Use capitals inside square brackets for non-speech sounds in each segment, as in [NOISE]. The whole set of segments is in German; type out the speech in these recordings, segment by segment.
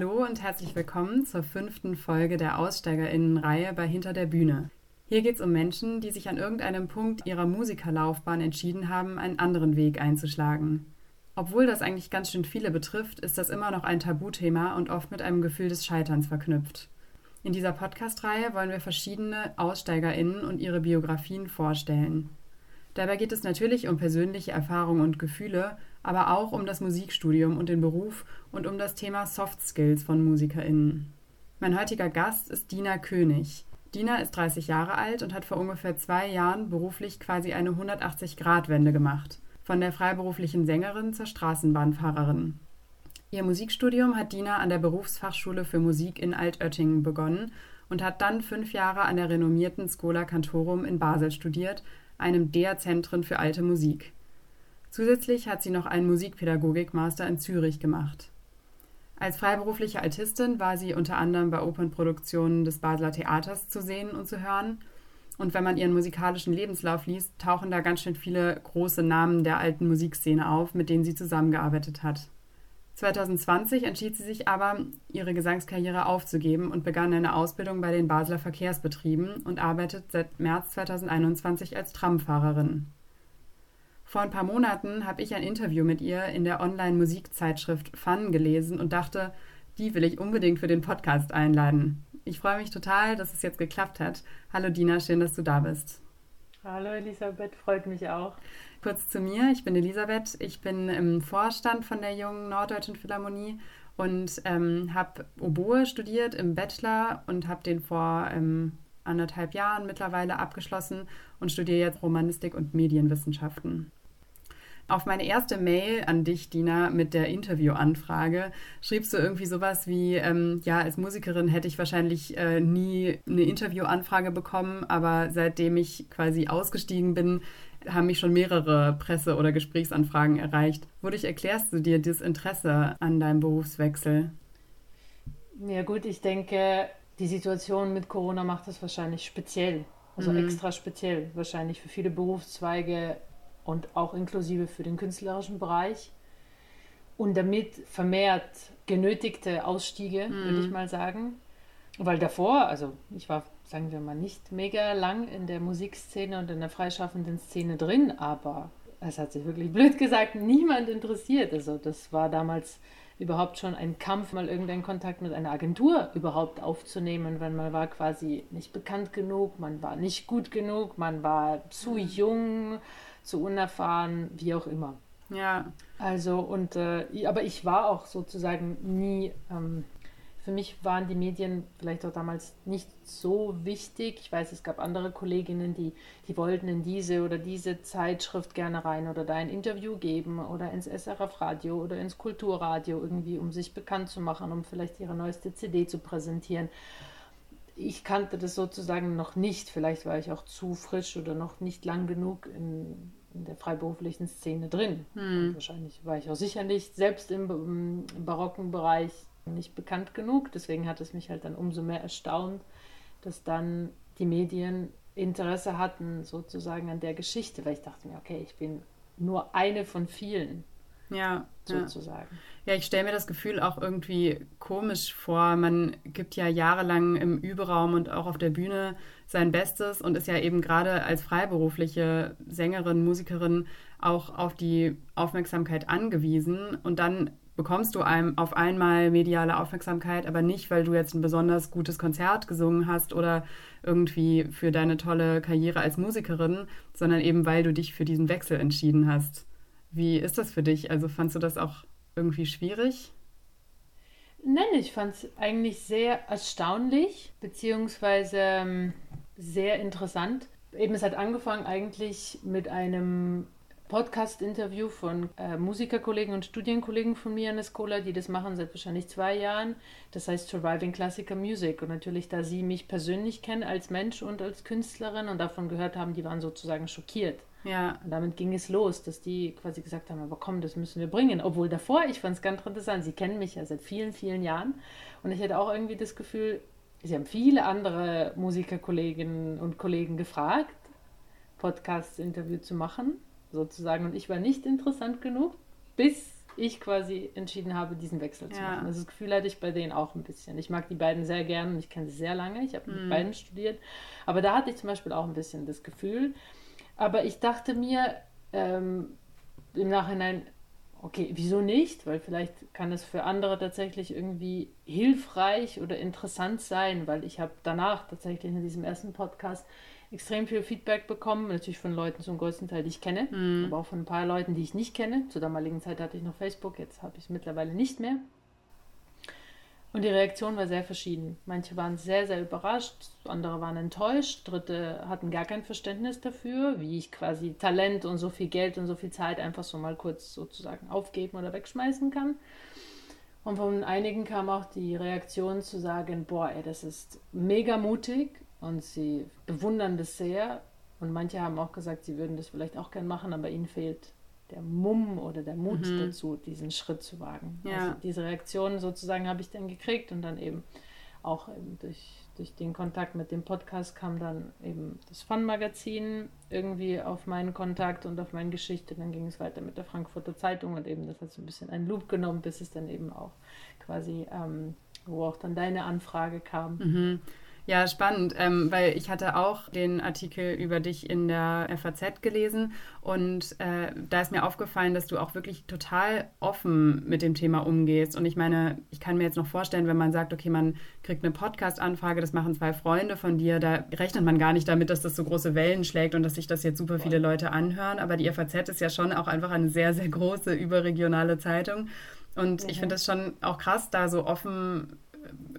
Hallo und herzlich willkommen zur fünften Folge der Aussteigerinnenreihe bei Hinter der Bühne. Hier geht es um Menschen, die sich an irgendeinem Punkt ihrer Musikerlaufbahn entschieden haben, einen anderen Weg einzuschlagen. Obwohl das eigentlich ganz schön viele betrifft, ist das immer noch ein Tabuthema und oft mit einem Gefühl des Scheiterns verknüpft. In dieser Podcast-Reihe wollen wir verschiedene AussteigerInnen und ihre Biografien vorstellen. Dabei geht es natürlich um persönliche Erfahrungen und Gefühle, aber auch um das Musikstudium und den Beruf und um das Thema Soft Skills von MusikerInnen. Mein heutiger Gast ist Dina König. Dina ist 30 Jahre alt und hat vor ungefähr zwei Jahren beruflich quasi eine 180-Grad-Wende gemacht. Von der freiberuflichen Sängerin zur Straßenbahnfahrerin. Ihr Musikstudium hat Dina an der Berufsfachschule für Musik in Altöttingen begonnen und hat dann fünf Jahre an der renommierten Schola Cantorum in Basel studiert, einem der Zentren für alte Musik. Zusätzlich hat sie noch einen Musikpädagogik-Master in Zürich gemacht. Als freiberufliche Altistin war sie unter anderem bei Opernproduktionen des Basler Theaters zu sehen und zu hören. Und wenn man ihren musikalischen Lebenslauf liest, tauchen da ganz schön viele große Namen der alten Musikszene auf, mit denen sie zusammengearbeitet hat. 2020 entschied sie sich aber, ihre Gesangskarriere aufzugeben und begann eine Ausbildung bei den Basler Verkehrsbetrieben und arbeitet seit März 2021 als Tramfahrerin. Vor ein paar Monaten habe ich ein Interview mit ihr in der Online-Musikzeitschrift Fun gelesen und dachte, die will ich unbedingt für den Podcast einladen. Ich freue mich total, dass es jetzt geklappt hat. Hallo Dina, schön, dass du da bist. Hallo Elisabeth, freut mich auch. Kurz zu mir, ich bin Elisabeth, ich bin im Vorstand von der Jungen Norddeutschen Philharmonie und ähm, habe Oboe studiert im Bachelor und habe den vor ähm, anderthalb Jahren mittlerweile abgeschlossen und studiere jetzt Romanistik und Medienwissenschaften. Auf meine erste Mail an dich, Dina, mit der Interviewanfrage schriebst du irgendwie sowas wie, ähm, ja, als Musikerin hätte ich wahrscheinlich äh, nie eine Interviewanfrage bekommen, aber seitdem ich quasi ausgestiegen bin, haben mich schon mehrere Presse- oder Gesprächsanfragen erreicht. Wodurch erklärst du dir das Interesse an deinem Berufswechsel? Ja gut, ich denke, die Situation mit Corona macht das wahrscheinlich speziell, also mhm. extra speziell, wahrscheinlich für viele Berufszweige und auch inklusive für den künstlerischen Bereich. Und damit vermehrt genötigte Ausstiege, mhm. würde ich mal sagen. Weil davor, also ich war sagen wir mal, nicht mega lang in der Musikszene und in der freischaffenden Szene drin, aber es hat sich wirklich [LAUGHS] blöd gesagt niemand interessiert. Also das war damals überhaupt schon ein Kampf, mal irgendeinen Kontakt mit einer Agentur überhaupt aufzunehmen, weil man war quasi nicht bekannt genug, man war nicht gut genug, man war zu mhm. jung, zu unerfahren, wie auch immer. Ja. Also und äh, aber ich war auch sozusagen nie ähm, für mich waren die Medien vielleicht auch damals nicht so wichtig. Ich weiß, es gab andere Kolleginnen, die, die wollten in diese oder diese Zeitschrift gerne rein oder da ein Interview geben oder ins SRF-Radio oder ins Kulturradio irgendwie, um sich bekannt zu machen, um vielleicht ihre neueste CD zu präsentieren. Ich kannte das sozusagen noch nicht. Vielleicht war ich auch zu frisch oder noch nicht lang genug in, in der freiberuflichen Szene drin. Hm. wahrscheinlich war ich auch sicher nicht, selbst im, im barocken Bereich nicht bekannt genug. Deswegen hat es mich halt dann umso mehr erstaunt, dass dann die Medien Interesse hatten sozusagen an der Geschichte, weil ich dachte mir, okay, ich bin nur eine von vielen. Ja, sozusagen. Ja, ja ich stelle mir das Gefühl auch irgendwie komisch vor. Man gibt ja jahrelang im Überaum und auch auf der Bühne sein Bestes und ist ja eben gerade als freiberufliche Sängerin, Musikerin auch auf die Aufmerksamkeit angewiesen. Und dann bekommst du einem auf einmal mediale Aufmerksamkeit, aber nicht, weil du jetzt ein besonders gutes Konzert gesungen hast oder irgendwie für deine tolle Karriere als Musikerin, sondern eben, weil du dich für diesen Wechsel entschieden hast. Wie ist das für dich? Also fandst du das auch irgendwie schwierig? Nein, ich fand es eigentlich sehr erstaunlich, beziehungsweise ähm, sehr interessant. Eben, es hat angefangen eigentlich mit einem Podcast-Interview von äh, Musikerkollegen und Studienkollegen von mir an der Schola, die das machen seit wahrscheinlich zwei Jahren. Das heißt Surviving Classical Music. Und natürlich, da sie mich persönlich kennen als Mensch und als Künstlerin und davon gehört haben, die waren sozusagen schockiert. Ja. Und damit ging es los, dass die quasi gesagt haben, aber komm, das müssen wir bringen. Obwohl davor, ich fand es ganz interessant, sie kennen mich ja seit vielen, vielen Jahren. Und ich hatte auch irgendwie das Gefühl, sie haben viele andere Musikerkolleginnen und Kollegen gefragt, Podcast-Interview zu machen sozusagen. Und ich war nicht interessant genug, bis ich quasi entschieden habe, diesen Wechsel zu ja. machen. Also das Gefühl hatte ich bei denen auch ein bisschen. Ich mag die beiden sehr gerne und ich kenne sie sehr lange. Ich habe mit mhm. beiden studiert. Aber da hatte ich zum Beispiel auch ein bisschen das Gefühl. Aber ich dachte mir ähm, im Nachhinein, okay, wieso nicht? Weil vielleicht kann es für andere tatsächlich irgendwie hilfreich oder interessant sein, weil ich habe danach tatsächlich in diesem ersten Podcast extrem viel Feedback bekommen, natürlich von Leuten zum größten Teil, die ich kenne, mhm. aber auch von ein paar Leuten, die ich nicht kenne. Zur damaligen Zeit hatte ich noch Facebook, jetzt habe ich es mittlerweile nicht mehr. Und die Reaktion war sehr verschieden. Manche waren sehr, sehr überrascht, andere waren enttäuscht, Dritte hatten gar kein Verständnis dafür, wie ich quasi Talent und so viel Geld und so viel Zeit einfach so mal kurz sozusagen aufgeben oder wegschmeißen kann. Und von einigen kam auch die Reaktion zu sagen, boah, ey, das ist mega mutig und sie bewundern das sehr. Und manche haben auch gesagt, sie würden das vielleicht auch gern machen, aber ihnen fehlt der Mumm oder der Mut mhm. dazu, diesen Schritt zu wagen. Ja. Also diese Reaktion sozusagen habe ich dann gekriegt und dann eben auch eben durch, durch den Kontakt mit dem Podcast kam dann eben das Fun-Magazin irgendwie auf meinen Kontakt und auf meine Geschichte. Dann ging es weiter mit der Frankfurter Zeitung und eben das hat so ein bisschen einen Loop genommen, bis es dann eben auch quasi, ähm, wo auch dann deine Anfrage kam. Mhm. Ja, spannend, ähm, weil ich hatte auch den Artikel über dich in der FAZ gelesen und äh, da ist mir aufgefallen, dass du auch wirklich total offen mit dem Thema umgehst. Und ich meine, ich kann mir jetzt noch vorstellen, wenn man sagt, okay, man kriegt eine Podcast-Anfrage, das machen zwei Freunde von dir, da rechnet man gar nicht damit, dass das so große Wellen schlägt und dass sich das jetzt super viele Leute anhören. Aber die FAZ ist ja schon auch einfach eine sehr, sehr große überregionale Zeitung. Und mhm. ich finde das schon auch krass, da so offen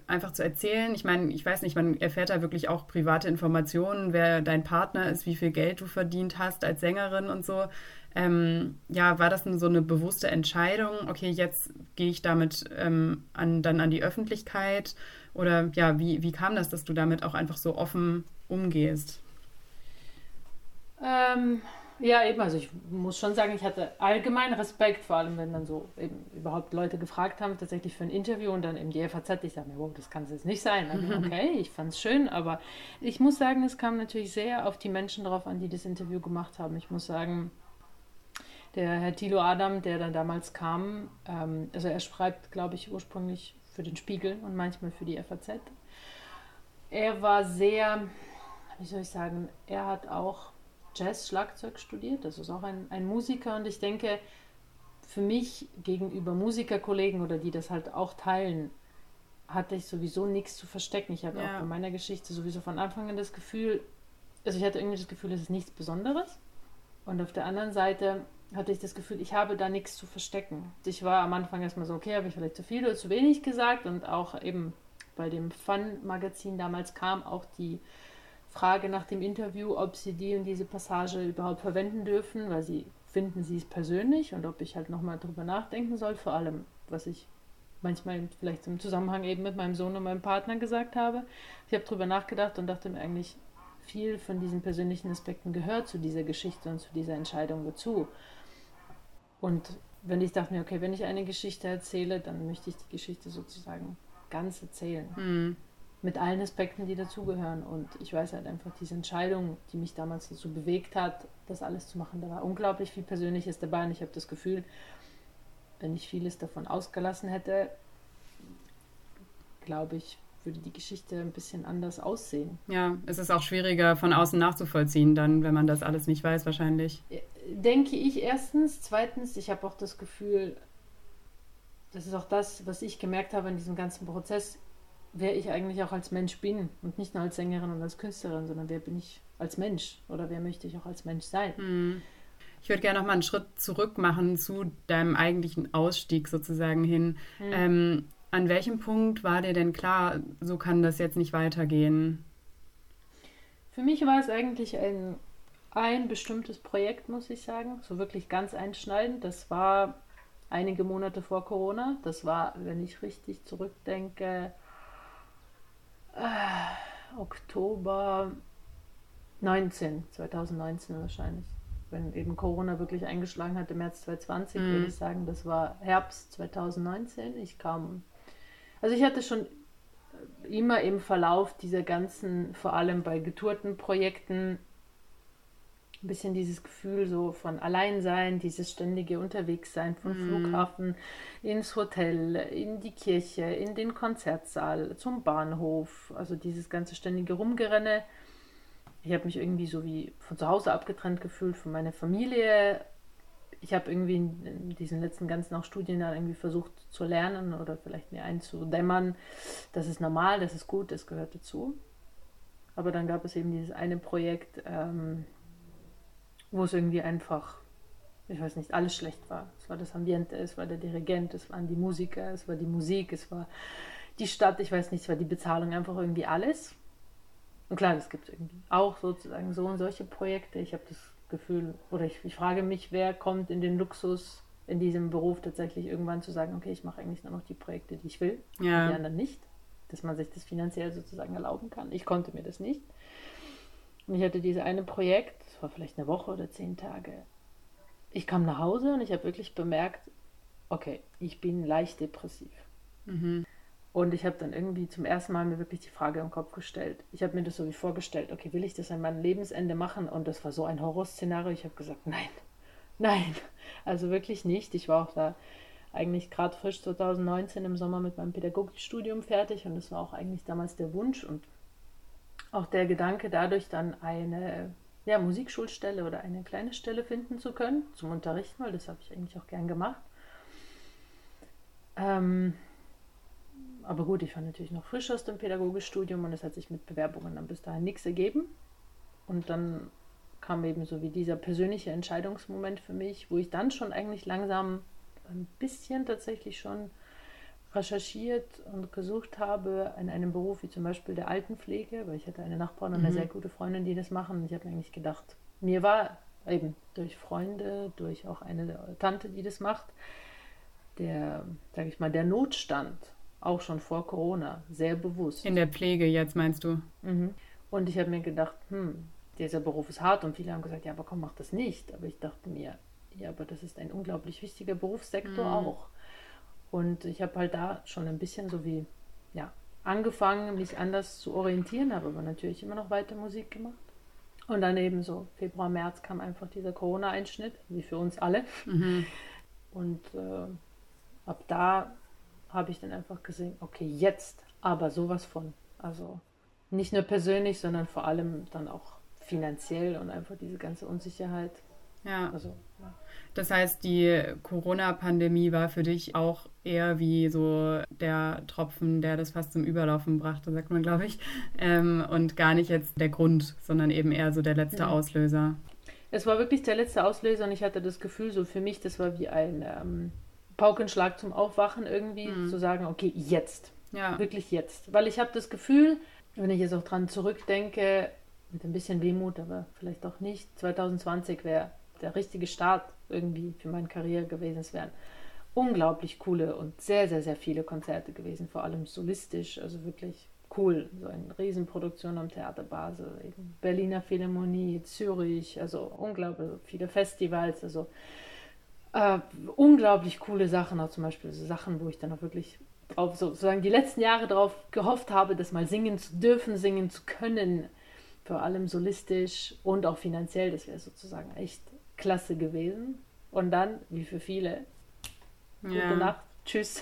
einfach zu erzählen. Ich meine, ich weiß nicht, man erfährt da wirklich auch private Informationen, wer dein Partner ist, wie viel Geld du verdient hast als Sängerin und so. Ähm, ja, war das so eine bewusste Entscheidung? Okay, jetzt gehe ich damit ähm, an, dann an die Öffentlichkeit? Oder ja, wie, wie kam das, dass du damit auch einfach so offen umgehst? Ähm, ja, eben. Also ich muss schon sagen, ich hatte allgemein Respekt, vor allem wenn dann so eben überhaupt Leute gefragt haben, tatsächlich für ein Interview und dann eben die FAZ. Ich sage mir, wow, das kann es jetzt nicht sein. Dann, [LAUGHS] okay, ich fand es schön, aber ich muss sagen, es kam natürlich sehr auf die Menschen drauf an, die das Interview gemacht haben. Ich muss sagen, der Herr Thilo Adam, der dann damals kam, ähm, also er schreibt, glaube ich, ursprünglich für den Spiegel und manchmal für die FAZ. Er war sehr, wie soll ich sagen, er hat auch Jazz-Schlagzeug studiert. Das ist auch ein, ein Musiker und ich denke, für mich gegenüber Musikerkollegen oder die das halt auch teilen, hatte ich sowieso nichts zu verstecken. Ich hatte ja. auch bei meiner Geschichte sowieso von Anfang an das Gefühl, also ich hatte irgendwie das Gefühl, es ist nichts Besonderes. Und auf der anderen Seite hatte ich das Gefühl, ich habe da nichts zu verstecken. Ich war am Anfang erstmal so, okay, habe ich vielleicht zu viel oder zu wenig gesagt und auch eben bei dem Fun-Magazin damals kam auch die Frage nach dem Interview, ob sie die und diese Passage überhaupt verwenden dürfen, weil sie finden sie es persönlich und ob ich halt nochmal drüber nachdenken soll, vor allem, was ich manchmal vielleicht im Zusammenhang eben mit meinem Sohn und meinem Partner gesagt habe. Ich habe drüber nachgedacht und dachte mir eigentlich, viel von diesen persönlichen Aspekten gehört zu dieser Geschichte und zu dieser Entscheidung dazu. Und wenn ich dachte mir, okay, wenn ich eine Geschichte erzähle, dann möchte ich die Geschichte sozusagen ganz erzählen. Mhm mit allen Aspekten, die dazugehören. Und ich weiß halt einfach, diese Entscheidung, die mich damals dazu bewegt hat, das alles zu machen, da war unglaublich viel Persönliches dabei. Und ich habe das Gefühl, wenn ich vieles davon ausgelassen hätte, glaube ich, würde die Geschichte ein bisschen anders aussehen. Ja, es ist auch schwieriger von außen nachzuvollziehen, dann, wenn man das alles nicht weiß, wahrscheinlich. Denke ich erstens. Zweitens, ich habe auch das Gefühl, das ist auch das, was ich gemerkt habe in diesem ganzen Prozess wer ich eigentlich auch als Mensch bin und nicht nur als Sängerin und als Künstlerin, sondern wer bin ich als Mensch oder wer möchte ich auch als Mensch sein. Hm. Ich würde gerne noch mal einen Schritt zurück machen zu deinem eigentlichen Ausstieg sozusagen hin. Hm. Ähm, an welchem Punkt war dir denn klar, so kann das jetzt nicht weitergehen? Für mich war es eigentlich ein, ein bestimmtes Projekt, muss ich sagen, so wirklich ganz einschneidend. Das war einige Monate vor Corona. Das war, wenn ich richtig zurückdenke, äh, Oktober 19, 2019 wahrscheinlich. Wenn eben Corona wirklich eingeschlagen hat im März 2020, mhm. würde ich sagen, das war Herbst 2019. Ich kam, also ich hatte schon immer im Verlauf dieser ganzen, vor allem bei getourten Projekten, ein bisschen dieses Gefühl so von Alleinsein, dieses ständige Unterwegssein vom mhm. Flughafen ins Hotel, in die Kirche, in den Konzertsaal, zum Bahnhof, also dieses ganze ständige Rumgerenne. Ich habe mich irgendwie so wie von zu Hause abgetrennt gefühlt von meiner Familie. Ich habe irgendwie in diesen letzten ganzen auch Studienjahren irgendwie versucht zu lernen oder vielleicht mir einzudämmern, das ist normal, das ist gut, das gehört dazu. Aber dann gab es eben dieses eine Projekt, ähm, wo es irgendwie einfach, ich weiß nicht, alles schlecht war. Es war das Ambiente, es war der Dirigent, es waren die Musiker, es war die Musik, es war die Stadt, ich weiß nicht, es war die Bezahlung, einfach irgendwie alles. Und klar, es gibt irgendwie auch sozusagen so und solche Projekte. Ich habe das Gefühl, oder ich, ich frage mich, wer kommt in den Luxus, in diesem Beruf tatsächlich irgendwann zu sagen, okay, ich mache eigentlich nur noch die Projekte, die ich will, ja. die anderen nicht, dass man sich das finanziell sozusagen erlauben kann. Ich konnte mir das nicht. Und ich hatte dieses eine Projekt, das war vielleicht eine Woche oder zehn Tage. Ich kam nach Hause und ich habe wirklich bemerkt, okay, ich bin leicht depressiv. Mhm. Und ich habe dann irgendwie zum ersten Mal mir wirklich die Frage im Kopf gestellt. Ich habe mir das so wie vorgestellt, okay, will ich das an meinem Lebensende machen? Und das war so ein Horrorszenario. Ich habe gesagt, nein, [LAUGHS] nein, also wirklich nicht. Ich war auch da eigentlich gerade frisch 2019 im Sommer mit meinem Pädagogikstudium fertig und das war auch eigentlich damals der Wunsch und auch der Gedanke, dadurch dann eine ja, Musikschulstelle oder eine kleine Stelle finden zu können zum Unterrichten, weil das habe ich eigentlich auch gern gemacht. Ähm, aber gut, ich war natürlich noch frisch aus dem Pädagogikstudium und es hat sich mit Bewerbungen dann bis dahin nichts ergeben. Und dann kam eben so wie dieser persönliche Entscheidungsmoment für mich, wo ich dann schon eigentlich langsam ein bisschen tatsächlich schon recherchiert und gesucht habe in einem Beruf wie zum Beispiel der Altenpflege, weil ich hatte eine Nachbarin und eine mhm. sehr gute Freundin, die das machen. Und ich habe mir eigentlich gedacht, mir war eben durch Freunde, durch auch eine Tante, die das macht, der, sage ich mal, der Notstand auch schon vor Corona sehr bewusst. In der Pflege jetzt meinst du? Mhm. Und ich habe mir gedacht, hm, dieser Beruf ist hart und viele haben gesagt, ja, aber komm, mach das nicht. Aber ich dachte mir, ja, aber das ist ein unglaublich wichtiger Berufssektor mhm. auch. Und ich habe halt da schon ein bisschen so wie, ja, angefangen, mich anders zu orientieren, habe aber natürlich immer noch weiter Musik gemacht. Und dann eben so Februar, März kam einfach dieser Corona-Einschnitt, wie für uns alle. Mhm. Und äh, ab da habe ich dann einfach gesehen, okay, jetzt aber sowas von. Also nicht nur persönlich, sondern vor allem dann auch finanziell und einfach diese ganze Unsicherheit. Ja. Also, ja. Das heißt, die Corona-Pandemie war für dich auch eher wie so der Tropfen, der das fast zum Überlaufen brachte, sagt man, glaube ich. Ähm, und gar nicht jetzt der Grund, sondern eben eher so der letzte ja. Auslöser. Es war wirklich der letzte Auslöser und ich hatte das Gefühl, so für mich, das war wie ein ähm, Paukenschlag zum Aufwachen irgendwie, mhm. zu sagen, okay, jetzt. Ja. Wirklich jetzt. Weil ich habe das Gefühl, wenn ich jetzt auch dran zurückdenke, mit ein bisschen Wehmut, aber vielleicht auch nicht, 2020 wäre der richtige Start irgendwie für meine Karriere gewesen. Es wären unglaublich coole und sehr, sehr, sehr viele Konzerte gewesen, vor allem solistisch, also wirklich cool. So eine Riesenproduktion am Theater Basel, Berliner Philharmonie, Zürich, also unglaublich viele Festivals, also äh, unglaublich coole Sachen, auch zum Beispiel so Sachen, wo ich dann auch wirklich auf sozusagen die letzten Jahre darauf gehofft habe, das mal singen zu dürfen, singen zu können, vor allem solistisch und auch finanziell, das wäre sozusagen echt klasse gewesen. Und dann, wie für viele, gute ja. Nacht, tschüss.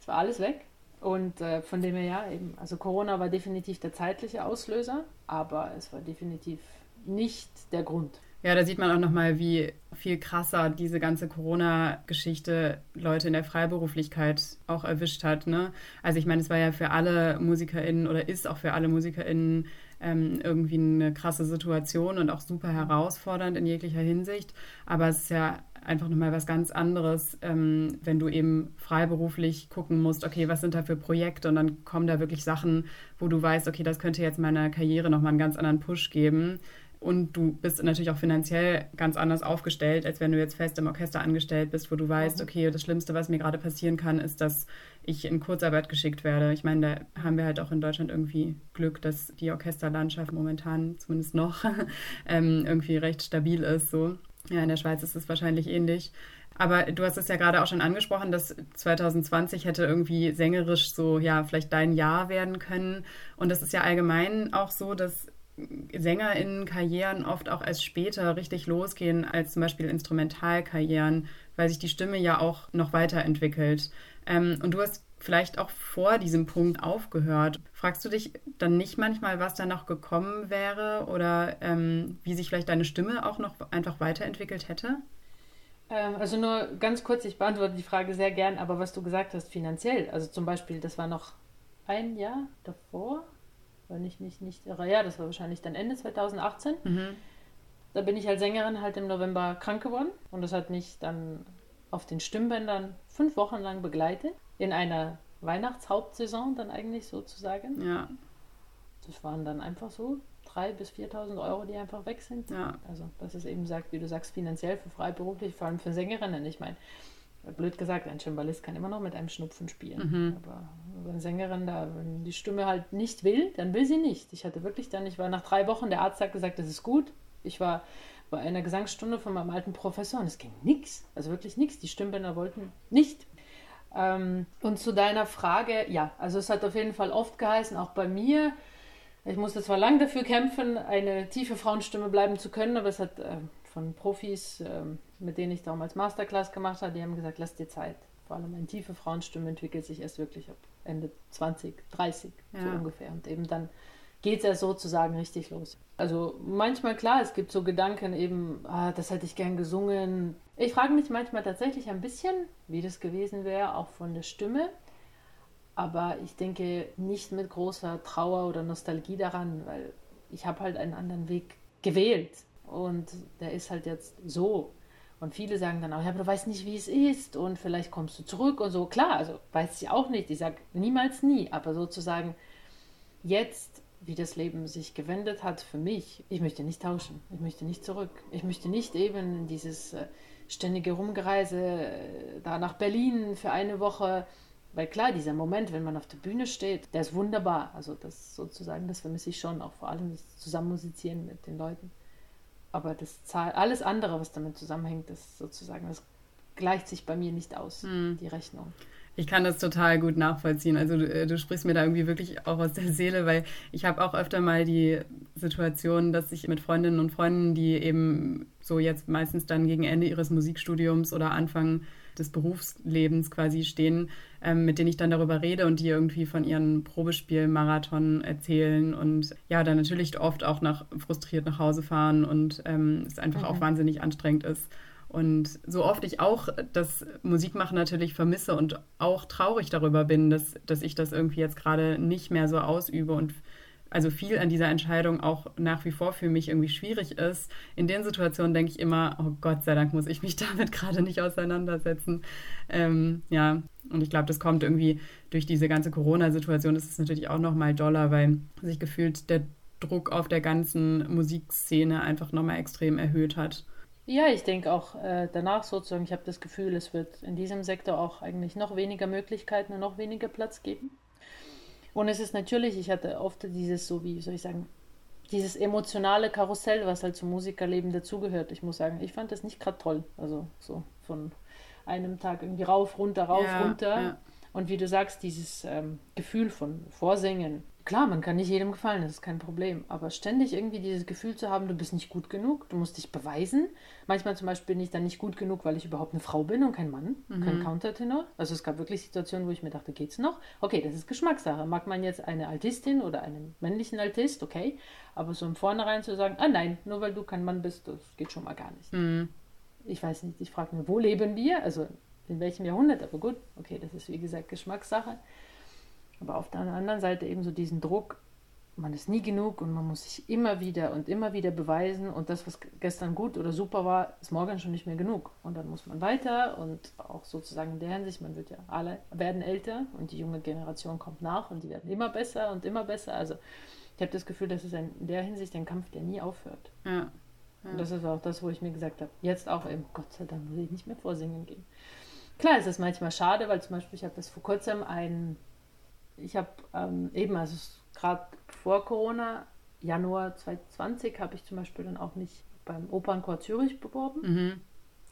Es war alles weg. Und äh, von dem her ja eben, also Corona war definitiv der zeitliche Auslöser, aber es war definitiv nicht der Grund. Ja, da sieht man auch nochmal, wie viel krasser diese ganze Corona-Geschichte Leute in der Freiberuflichkeit auch erwischt hat. Ne? Also ich meine, es war ja für alle MusikerInnen oder ist auch für alle MusikerInnen ähm, irgendwie eine krasse Situation und auch super herausfordernd in jeglicher Hinsicht. Aber es ist ja einfach nochmal was ganz anderes, ähm, wenn du eben freiberuflich gucken musst, okay, was sind da für Projekte und dann kommen da wirklich Sachen, wo du weißt, okay, das könnte jetzt meiner Karriere nochmal einen ganz anderen Push geben. Und du bist natürlich auch finanziell ganz anders aufgestellt, als wenn du jetzt fest im Orchester angestellt bist, wo du weißt, mhm. okay, das Schlimmste, was mir gerade passieren kann, ist, dass ich in Kurzarbeit geschickt werde. Ich meine, da haben wir halt auch in Deutschland irgendwie Glück, dass die Orchesterlandschaft momentan zumindest noch [LAUGHS] ähm, irgendwie recht stabil ist. So. Ja, in der Schweiz ist es wahrscheinlich ähnlich. Aber du hast es ja gerade auch schon angesprochen, dass 2020 hätte irgendwie sängerisch so, ja, vielleicht dein Jahr werden können. Und das ist ja allgemein auch so, dass SängerInnen-Karrieren oft auch erst später richtig losgehen als zum Beispiel Instrumentalkarrieren, weil sich die Stimme ja auch noch weiterentwickelt. Ähm, und du hast vielleicht auch vor diesem Punkt aufgehört. Fragst du dich dann nicht manchmal, was da noch gekommen wäre oder ähm, wie sich vielleicht deine Stimme auch noch einfach weiterentwickelt hätte? Ähm, also nur ganz kurz, ich beantworte die Frage sehr gern, aber was du gesagt hast, finanziell, also zum Beispiel, das war noch ein Jahr davor, wenn ich mich nicht irre, ja, das war wahrscheinlich dann Ende 2018. Mhm. Da bin ich als Sängerin halt im November krank geworden und das hat mich dann auf den Stimmbändern fünf Wochen lang begleitet in einer Weihnachtshauptsaison dann eigentlich sozusagen. Ja. Das waren dann einfach so 3.000 bis 4.000 Euro, die einfach weg sind. Ja. Also, dass es eben sagt, wie du sagst, finanziell für freiberuflich, vor allem für Sängerinnen. Ich meine, blöd gesagt, ein Cembalist kann immer noch mit einem Schnupfen spielen. Mhm. Aber eine Sängerin da, wenn die Stimme halt nicht will, dann will sie nicht. Ich hatte wirklich dann, ich war nach drei Wochen, der Arzt hat gesagt, das ist gut. Ich war bei einer Gesangsstunde von meinem alten Professor und es ging nichts. Also wirklich nichts. Die Stimmbänder wollten nicht. Ähm, und zu deiner Frage, ja, also es hat auf jeden Fall oft geheißen, auch bei mir, ich musste zwar lange dafür kämpfen, eine tiefe Frauenstimme bleiben zu können, aber es hat äh, von Profis, äh, mit denen ich damals Masterclass gemacht habe, die haben gesagt, lass dir Zeit. Vor allem eine tiefe Frauenstimme entwickelt sich erst wirklich ab Ende 20, 30 ja. so ungefähr. Und eben dann geht es ja sozusagen richtig los. Also manchmal klar, es gibt so Gedanken eben, ah, das hätte ich gern gesungen. Ich frage mich manchmal tatsächlich ein bisschen, wie das gewesen wäre, auch von der Stimme. Aber ich denke nicht mit großer Trauer oder Nostalgie daran, weil ich habe halt einen anderen Weg gewählt. Und der ist halt jetzt so. Und viele sagen dann auch, ja, aber du weißt nicht, wie es ist und vielleicht kommst du zurück und so. Klar, also weiß ich auch nicht. Ich sage niemals nie, aber sozusagen jetzt wie das Leben sich gewendet hat für mich. Ich möchte nicht tauschen. Ich möchte nicht zurück. Ich möchte nicht eben dieses äh, ständige Rumgereise äh, da nach Berlin für eine Woche. Weil klar, dieser Moment, wenn man auf der Bühne steht, der ist wunderbar. Also das sozusagen, das vermisse ich schon, auch vor allem das Zusammenmusizieren mit den Leuten. Aber das Zahl, alles andere, was damit zusammenhängt, das sozusagen, das gleicht sich bei mir nicht aus, hm. die Rechnung. Ich kann das total gut nachvollziehen. Also du, äh, du, sprichst mir da irgendwie wirklich auch aus der Seele, weil ich habe auch öfter mal die Situation, dass ich mit Freundinnen und Freunden, die eben so jetzt meistens dann gegen Ende ihres Musikstudiums oder Anfang des Berufslebens quasi stehen, ähm, mit denen ich dann darüber rede und die irgendwie von ihren Probespielmarathon erzählen und ja, dann natürlich oft auch nach frustriert nach Hause fahren und ähm, es einfach mhm. auch wahnsinnig anstrengend ist. Und so oft ich auch das Musikmachen natürlich vermisse und auch traurig darüber bin, dass, dass ich das irgendwie jetzt gerade nicht mehr so ausübe und also viel an dieser Entscheidung auch nach wie vor für mich irgendwie schwierig ist. In den Situationen denke ich immer, oh Gott sei Dank muss ich mich [LAUGHS] damit gerade nicht auseinandersetzen. Ähm, ja, und ich glaube, das kommt irgendwie durch diese ganze Corona-Situation, ist es natürlich auch nochmal doller, weil sich gefühlt der Druck auf der ganzen Musikszene einfach nochmal extrem erhöht hat. Ja, ich denke auch äh, danach sozusagen, ich habe das Gefühl, es wird in diesem Sektor auch eigentlich noch weniger Möglichkeiten und noch weniger Platz geben. Und es ist natürlich, ich hatte oft dieses, so wie soll ich sagen, dieses emotionale Karussell, was halt zum Musikerleben dazugehört. Ich muss sagen, ich fand das nicht gerade toll. Also so von einem Tag irgendwie rauf, runter, rauf, ja, runter. Ja. Und wie du sagst, dieses ähm, Gefühl von Vorsingen, Klar, man kann nicht jedem gefallen, das ist kein Problem. Aber ständig irgendwie dieses Gefühl zu haben, du bist nicht gut genug, du musst dich beweisen. Manchmal zum Beispiel bin ich dann nicht gut genug, weil ich überhaupt eine Frau bin und kein Mann, mhm. kein Countertenor. Also es gab wirklich Situationen, wo ich mir dachte, geht's noch? Okay, das ist Geschmackssache. Mag man jetzt eine Altistin oder einen männlichen Altist, okay. Aber so im Vornherein zu sagen, ah nein, nur weil du kein Mann bist, das geht schon mal gar nicht. Mhm. Ich weiß nicht, ich frage mich, wo leben wir? Also in welchem Jahrhundert? Aber gut, okay, das ist wie gesagt Geschmackssache. Aber auf der anderen Seite eben so diesen Druck, man ist nie genug und man muss sich immer wieder und immer wieder beweisen und das, was gestern gut oder super war, ist morgen schon nicht mehr genug. Und dann muss man weiter und auch sozusagen in der Hinsicht, man wird ja alle werden älter und die junge Generation kommt nach und die werden immer besser und immer besser. Also ich habe das Gefühl, das ist ein, in der Hinsicht ein Kampf, der nie aufhört. Ja. ja. Und das ist auch das, wo ich mir gesagt habe, jetzt auch eben, Gott sei Dank muss ich nicht mehr vorsingen gehen. Klar ist es manchmal schade, weil zum Beispiel ich habe das vor kurzem ein ich habe ähm, eben, also gerade vor Corona, Januar 2020, habe ich zum Beispiel dann auch mich beim Opernchor Zürich beworben. Mhm.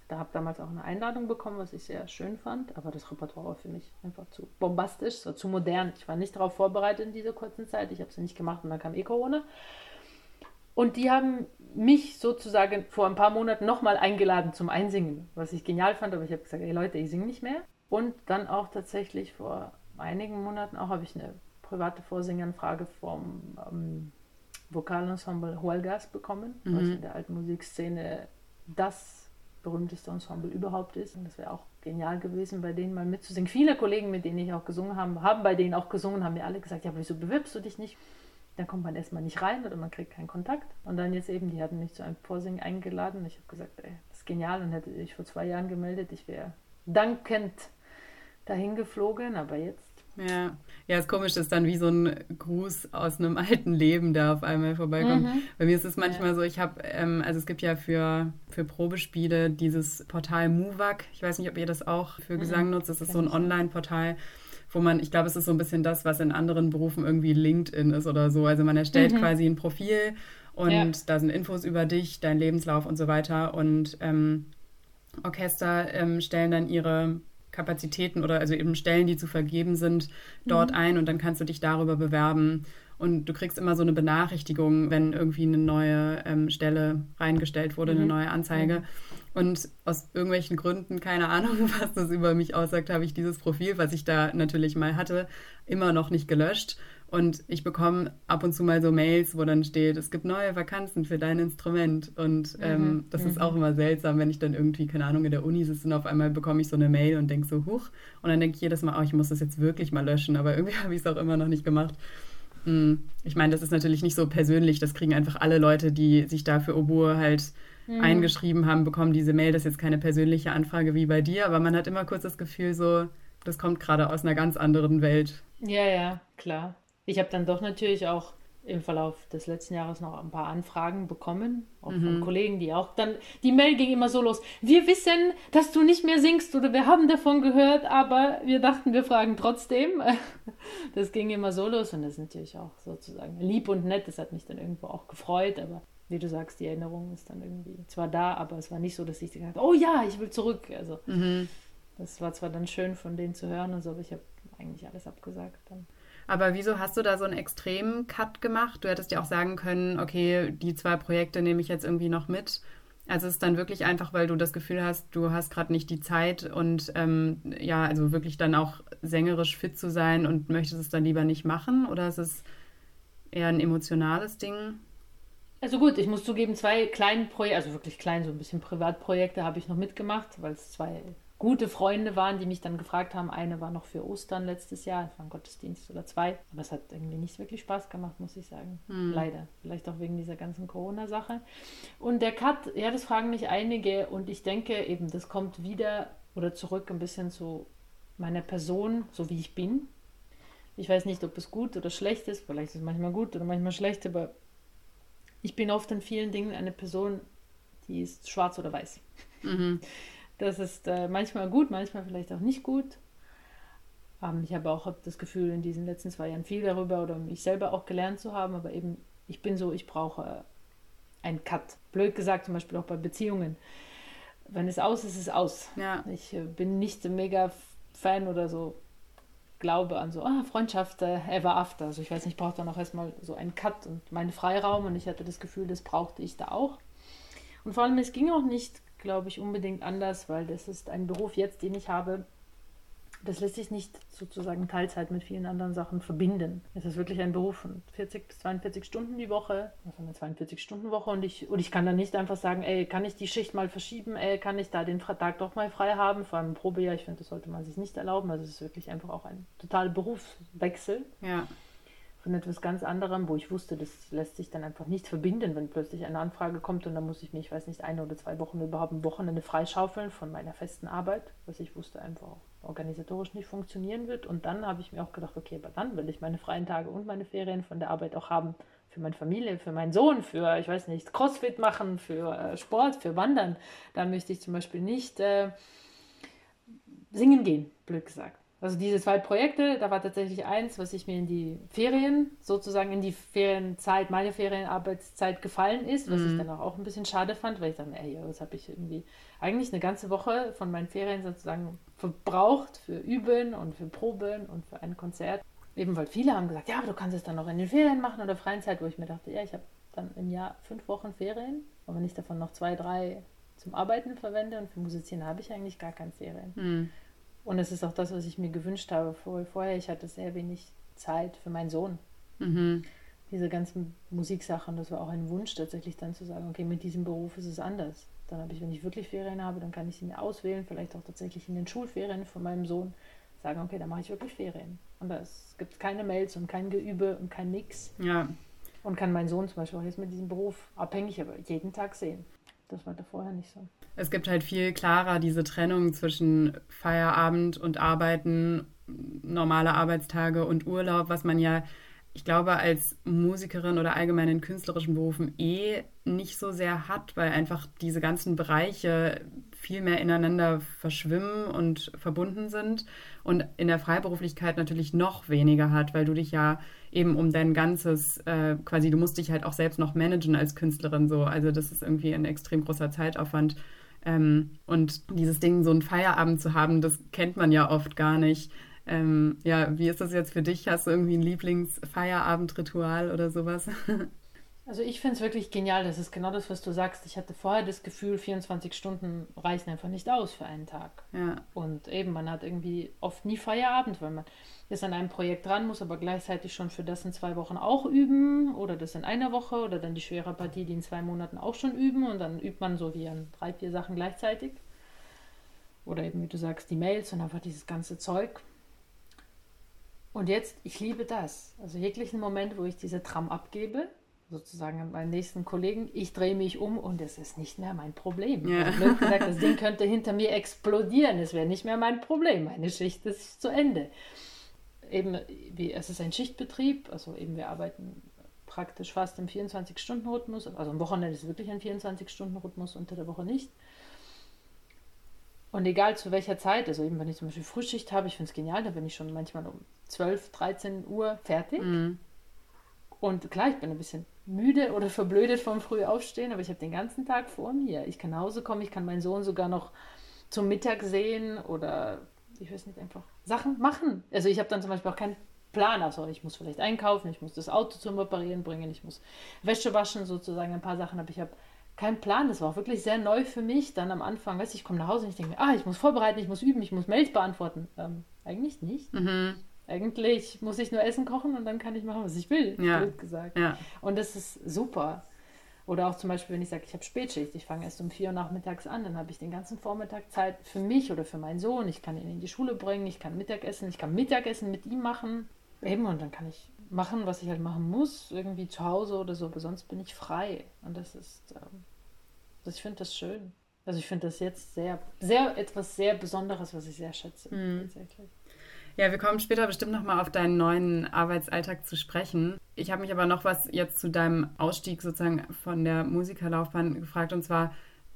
Da habe damals auch eine Einladung bekommen, was ich sehr schön fand, aber das Repertoire war für mich einfach zu bombastisch, so zu modern. Ich war nicht darauf vorbereitet in dieser kurzen Zeit, ich habe es nicht gemacht und dann kam eh Corona. Und die haben mich sozusagen vor ein paar Monaten nochmal eingeladen zum Einsingen, was ich genial fand. Aber ich habe gesagt, ey Leute, ich singe nicht mehr. Und dann auch tatsächlich vor einigen Monaten auch habe ich eine private Vorsingernfrage vom ähm, Vokalensemble Huelgas bekommen, mhm. was in der alten Musikszene das berühmteste Ensemble überhaupt ist. Und das wäre auch genial gewesen, bei denen mal mitzusingen. Viele Kollegen, mit denen ich auch gesungen habe, haben bei denen auch gesungen, haben mir alle gesagt, ja, wieso bewirbst du dich nicht? Dann kommt man erstmal nicht rein oder man kriegt keinen Kontakt. Und dann jetzt eben, die hatten mich zu einem Vorsingen eingeladen. Ich habe gesagt, ey, das ist genial. Und hätte ich vor zwei Jahren gemeldet, ich wäre dankend dahin geflogen, aber jetzt ja. ja, ist komisch, dass dann wie so ein Gruß aus einem alten Leben da auf einmal vorbeikommt. Mhm. Bei mir ist es manchmal ja. so, ich habe, ähm, also es gibt ja für, für Probespiele dieses Portal Muvac. Ich weiß nicht, ob ihr das auch für mhm. Gesang nutzt. Das ist so ein Online-Portal, wo man, ich glaube, es ist so ein bisschen das, was in anderen Berufen irgendwie LinkedIn ist oder so. Also man erstellt mhm. quasi ein Profil und ja. da sind Infos über dich, dein Lebenslauf und so weiter. Und ähm, Orchester ähm, stellen dann ihre Kapazitäten oder also eben Stellen, die zu vergeben sind, dort mhm. ein und dann kannst du dich darüber bewerben. Und du kriegst immer so eine Benachrichtigung, wenn irgendwie eine neue ähm, Stelle reingestellt wurde, mhm. eine neue Anzeige. Und aus irgendwelchen Gründen, keine Ahnung, [LAUGHS] was das über mich aussagt, habe ich dieses Profil, was ich da natürlich mal hatte, immer noch nicht gelöscht. Und ich bekomme ab und zu mal so Mails, wo dann steht, es gibt neue Vakanzen für dein Instrument. Und ähm, mhm. das mhm. ist auch immer seltsam, wenn ich dann irgendwie, keine Ahnung, in der Uni sitze und auf einmal bekomme ich so eine Mail und denke so, huch. Und dann denke ich jedes Mal, oh, ich muss das jetzt wirklich mal löschen. Aber irgendwie [LAUGHS] habe ich es auch immer noch nicht gemacht. Hm. Ich meine, das ist natürlich nicht so persönlich. Das kriegen einfach alle Leute, die sich da für Oboe halt mhm. eingeschrieben haben, bekommen diese Mail. Das ist jetzt keine persönliche Anfrage wie bei dir, aber man hat immer kurz das Gefühl so, das kommt gerade aus einer ganz anderen Welt. Ja, ja, klar. Ich habe dann doch natürlich auch im Verlauf des letzten Jahres noch ein paar Anfragen bekommen, auch mhm. von Kollegen, die auch dann, die Mail ging immer so los, wir wissen, dass du nicht mehr singst oder wir haben davon gehört, aber wir dachten, wir fragen trotzdem. [LAUGHS] Das ging immer so los und das ist natürlich auch sozusagen lieb und nett, das hat mich dann irgendwo auch gefreut, aber wie du sagst, die Erinnerung ist dann irgendwie zwar da, aber es war nicht so, dass ich gesagt habe, oh ja, ich will zurück. Also mhm. das war zwar dann schön von denen zu hören und so, aber ich habe eigentlich alles abgesagt dann. Aber wieso hast du da so einen extremen Cut gemacht? Du hättest ja auch sagen können, okay, die zwei Projekte nehme ich jetzt irgendwie noch mit. Also es ist dann wirklich einfach, weil du das Gefühl hast, du hast gerade nicht die Zeit und ähm, ja, also wirklich dann auch sängerisch fit zu sein und möchtest es dann lieber nicht machen? Oder ist es eher ein emotionales Ding? Also gut, ich muss zugeben, zwei kleine Projekte, also wirklich klein, so ein bisschen Privatprojekte habe ich noch mitgemacht, weil es zwei gute Freunde waren, die mich dann gefragt haben. Eine war noch für Ostern letztes Jahr, es war ein Gottesdienst oder zwei. Aber es hat irgendwie nicht wirklich Spaß gemacht, muss ich sagen. Hm. Leider. Vielleicht auch wegen dieser ganzen Corona-Sache. Und der Cut, ja, das fragen mich einige und ich denke eben, das kommt wieder oder zurück ein bisschen zu meiner Person, so wie ich bin. Ich weiß nicht, ob es gut oder schlecht ist. Vielleicht ist es manchmal gut oder manchmal schlecht, aber ich bin oft in vielen Dingen eine Person, die ist schwarz oder weiß. Mhm. Das ist äh, manchmal gut, manchmal vielleicht auch nicht gut. Ähm, ich habe auch das Gefühl, in diesen letzten zwei Jahren viel darüber oder mich selber auch gelernt zu haben, aber eben, ich bin so, ich brauche einen Cut. Blöd gesagt, zum Beispiel auch bei Beziehungen. Wenn es aus ist, ist es aus. Ja. Ich äh, bin nicht so mega Fan oder so, glaube an so, ah, Freundschaft äh, ever after. Also ich weiß nicht, ich brauche dann auch erstmal so einen Cut und meinen Freiraum und ich hatte das Gefühl, das brauchte ich da auch. Und vor allem, es ging auch nicht glaube ich, unbedingt anders, weil das ist ein Beruf jetzt, den ich habe. Das lässt sich nicht sozusagen Teilzeit mit vielen anderen Sachen verbinden. Es ist wirklich ein Beruf von 40 bis 42 Stunden die Woche, also eine 42-Stunden-Woche und ich, und ich kann dann nicht einfach sagen, ey, kann ich die Schicht mal verschieben, ey, kann ich da den Tag doch mal frei haben, vor allem Probejahr, ich finde, das sollte man sich nicht erlauben, also es ist wirklich einfach auch ein totaler Berufswechsel. Ja von etwas ganz anderem, wo ich wusste, das lässt sich dann einfach nicht verbinden, wenn plötzlich eine Anfrage kommt und dann muss ich mir, ich weiß nicht, eine oder zwei Wochen überhaupt ein Wochenende freischaufeln von meiner festen Arbeit, was ich wusste einfach organisatorisch nicht funktionieren wird. Und dann habe ich mir auch gedacht, okay, aber dann will ich meine freien Tage und meine Ferien von der Arbeit auch haben für meine Familie, für meinen Sohn, für, ich weiß nicht, Crossfit machen, für äh, Sport, für Wandern. Da möchte ich zum Beispiel nicht äh, singen gehen, blöd gesagt. Also diese zwei Projekte, da war tatsächlich eins, was ich mir in die Ferien, sozusagen in die Ferienzeit, meine Ferienarbeitszeit gefallen ist, was mhm. ich dann auch, ein bisschen schade fand, weil ich dachte, ey, jetzt habe ich irgendwie eigentlich eine ganze Woche von meinen Ferien sozusagen verbraucht für Üben und für Proben und für ein Konzert. Eben weil viele haben gesagt, ja, aber du kannst es dann noch in den Ferien machen oder freien Zeit, wo ich mir dachte, ja, ich habe dann im Jahr fünf Wochen Ferien, aber wenn ich davon noch zwei, drei zum Arbeiten verwende und für Musizieren habe ich eigentlich gar keine Ferien. Mhm. Und es ist auch das, was ich mir gewünscht habe vorher. Ich hatte sehr wenig Zeit für meinen Sohn. Mhm. Diese ganzen Musiksachen, das war auch ein Wunsch tatsächlich dann zu sagen, okay, mit diesem Beruf ist es anders. Dann habe ich, wenn ich wirklich Ferien habe, dann kann ich sie mir auswählen, vielleicht auch tatsächlich in den Schulferien von meinem Sohn sagen, okay, dann mache ich wirklich Ferien. Und es gibt keine Mails und kein Geübe und kein Nix. Ja. Und kann meinen Sohn zum Beispiel auch jetzt mit diesem Beruf abhängig, aber jeden Tag sehen. Das war da vorher nicht so. Es gibt halt viel klarer diese Trennung zwischen Feierabend und Arbeiten, normale Arbeitstage und Urlaub, was man ja ich glaube, als Musikerin oder allgemein in künstlerischen Berufen eh nicht so sehr hat, weil einfach diese ganzen Bereiche viel mehr ineinander verschwimmen und verbunden sind und in der Freiberuflichkeit natürlich noch weniger hat, weil du dich ja eben um dein ganzes, äh, quasi, du musst dich halt auch selbst noch managen als Künstlerin so. Also das ist irgendwie ein extrem großer Zeitaufwand. Ähm, und dieses Ding, so einen Feierabend zu haben, das kennt man ja oft gar nicht. Ähm, ja, wie ist das jetzt für dich? Hast du irgendwie ein Lieblingsfeierabendritual oder sowas? [LAUGHS] Also ich finde es wirklich genial. Das ist genau das, was du sagst. Ich hatte vorher das Gefühl, 24 Stunden reichen einfach nicht aus für einen Tag. Ja. Und eben, man hat irgendwie oft nie Feierabend, weil man ist an einem Projekt dran, muss aber gleichzeitig schon für das in zwei Wochen auch üben oder das in einer Woche oder dann die schwere Partie, die in zwei Monaten auch schon üben und dann übt man so wie an drei, vier Sachen gleichzeitig. Oder eben, wie du sagst, die Mails und einfach dieses ganze Zeug. Und jetzt, ich liebe das. Also jeglichen Moment, wo ich diese Tram abgebe, sozusagen an meinen nächsten Kollegen, ich drehe mich um und es ist nicht mehr mein Problem. Ja. Ich gesagt, das Ding könnte hinter mir explodieren, es wäre nicht mehr mein Problem. Meine Schicht ist zu Ende. Eben, wie, es ist ein Schichtbetrieb, also eben wir arbeiten praktisch fast im 24-Stunden-Rhythmus. Also am Wochenende ist es wirklich ein 24-Stunden-Rhythmus, unter der Woche nicht. Und egal zu welcher Zeit, also eben wenn ich zum Beispiel Frühschicht habe, ich finde es genial, da bin ich schon manchmal um 12, 13 Uhr fertig. Mhm. Und klar, ich bin ein bisschen müde oder verblödet vom Frühaufstehen, aber ich habe den ganzen Tag vor mir. Ich kann nach Hause kommen, ich kann meinen Sohn sogar noch zum Mittag sehen oder ich weiß nicht, einfach Sachen machen. Also ich habe dann zum Beispiel auch keinen Plan. Also ich muss vielleicht einkaufen, ich muss das Auto zum Reparieren bringen, ich muss Wäsche waschen, sozusagen ein paar Sachen, aber ich habe kein Plan. Das war auch wirklich sehr neu für mich. Dann am Anfang, weißt du, ich komme nach Hause und ich denke mir, ah, ich muss vorbereiten, ich muss üben, ich muss Mails beantworten. Ähm, eigentlich nicht. Mhm. Eigentlich muss ich nur Essen kochen und dann kann ich machen, was ich will, ja. blöd gesagt. Ja. Und das ist super. Oder auch zum Beispiel, wenn ich sage, ich habe Spätschicht, ich fange erst um vier Uhr nachmittags an, dann habe ich den ganzen Vormittag Zeit für mich oder für meinen Sohn. Ich kann ihn in die Schule bringen, ich kann Mittagessen, ich kann Mittagessen mit ihm machen. Eben, und dann kann ich machen, was ich halt machen muss, irgendwie zu Hause oder so, aber sonst bin ich frei. Und das ist, ähm, also ich finde das schön. Also ich finde das jetzt sehr, sehr etwas sehr Besonderes, was ich sehr schätze. Mhm. Tatsächlich. Ja, wir kommen später bestimmt nochmal auf deinen neuen Arbeitsalltag zu sprechen. Ich habe mich aber noch was jetzt zu deinem Ausstieg sozusagen von der Musikerlaufbahn gefragt und zwar,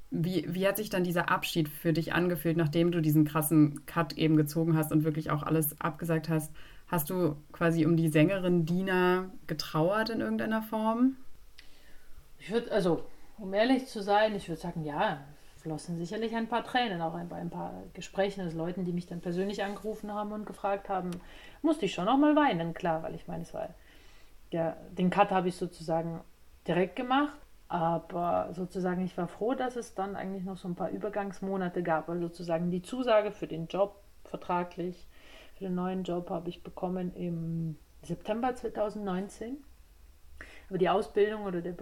wie, wie hat sich dann dieser Abschied für dich angefühlt, nachdem du diesen krassen Cut eben gezogen hast und wirklich auch alles abgesagt hast? Hast du quasi um die Sängerin Dina getrauert in irgendeiner Form? Ich würde, also, um ehrlich zu sein, ich würde sagen, ja, flossen sicherlich ein paar Tränen, auch bei ein paar Gesprächen mit Leuten, die mich dann persönlich angerufen haben und gefragt haben, musste ich schon auch mal weinen, klar, weil ich meine, es war, ja, den Cut habe ich sozusagen direkt gemacht, aber sozusagen, ich war froh, dass es dann eigentlich noch so ein paar Übergangsmonate gab, weil sozusagen die Zusage für den Job vertraglich für den neuen Job habe ich bekommen im September 2019. Aber die Ausbildung oder der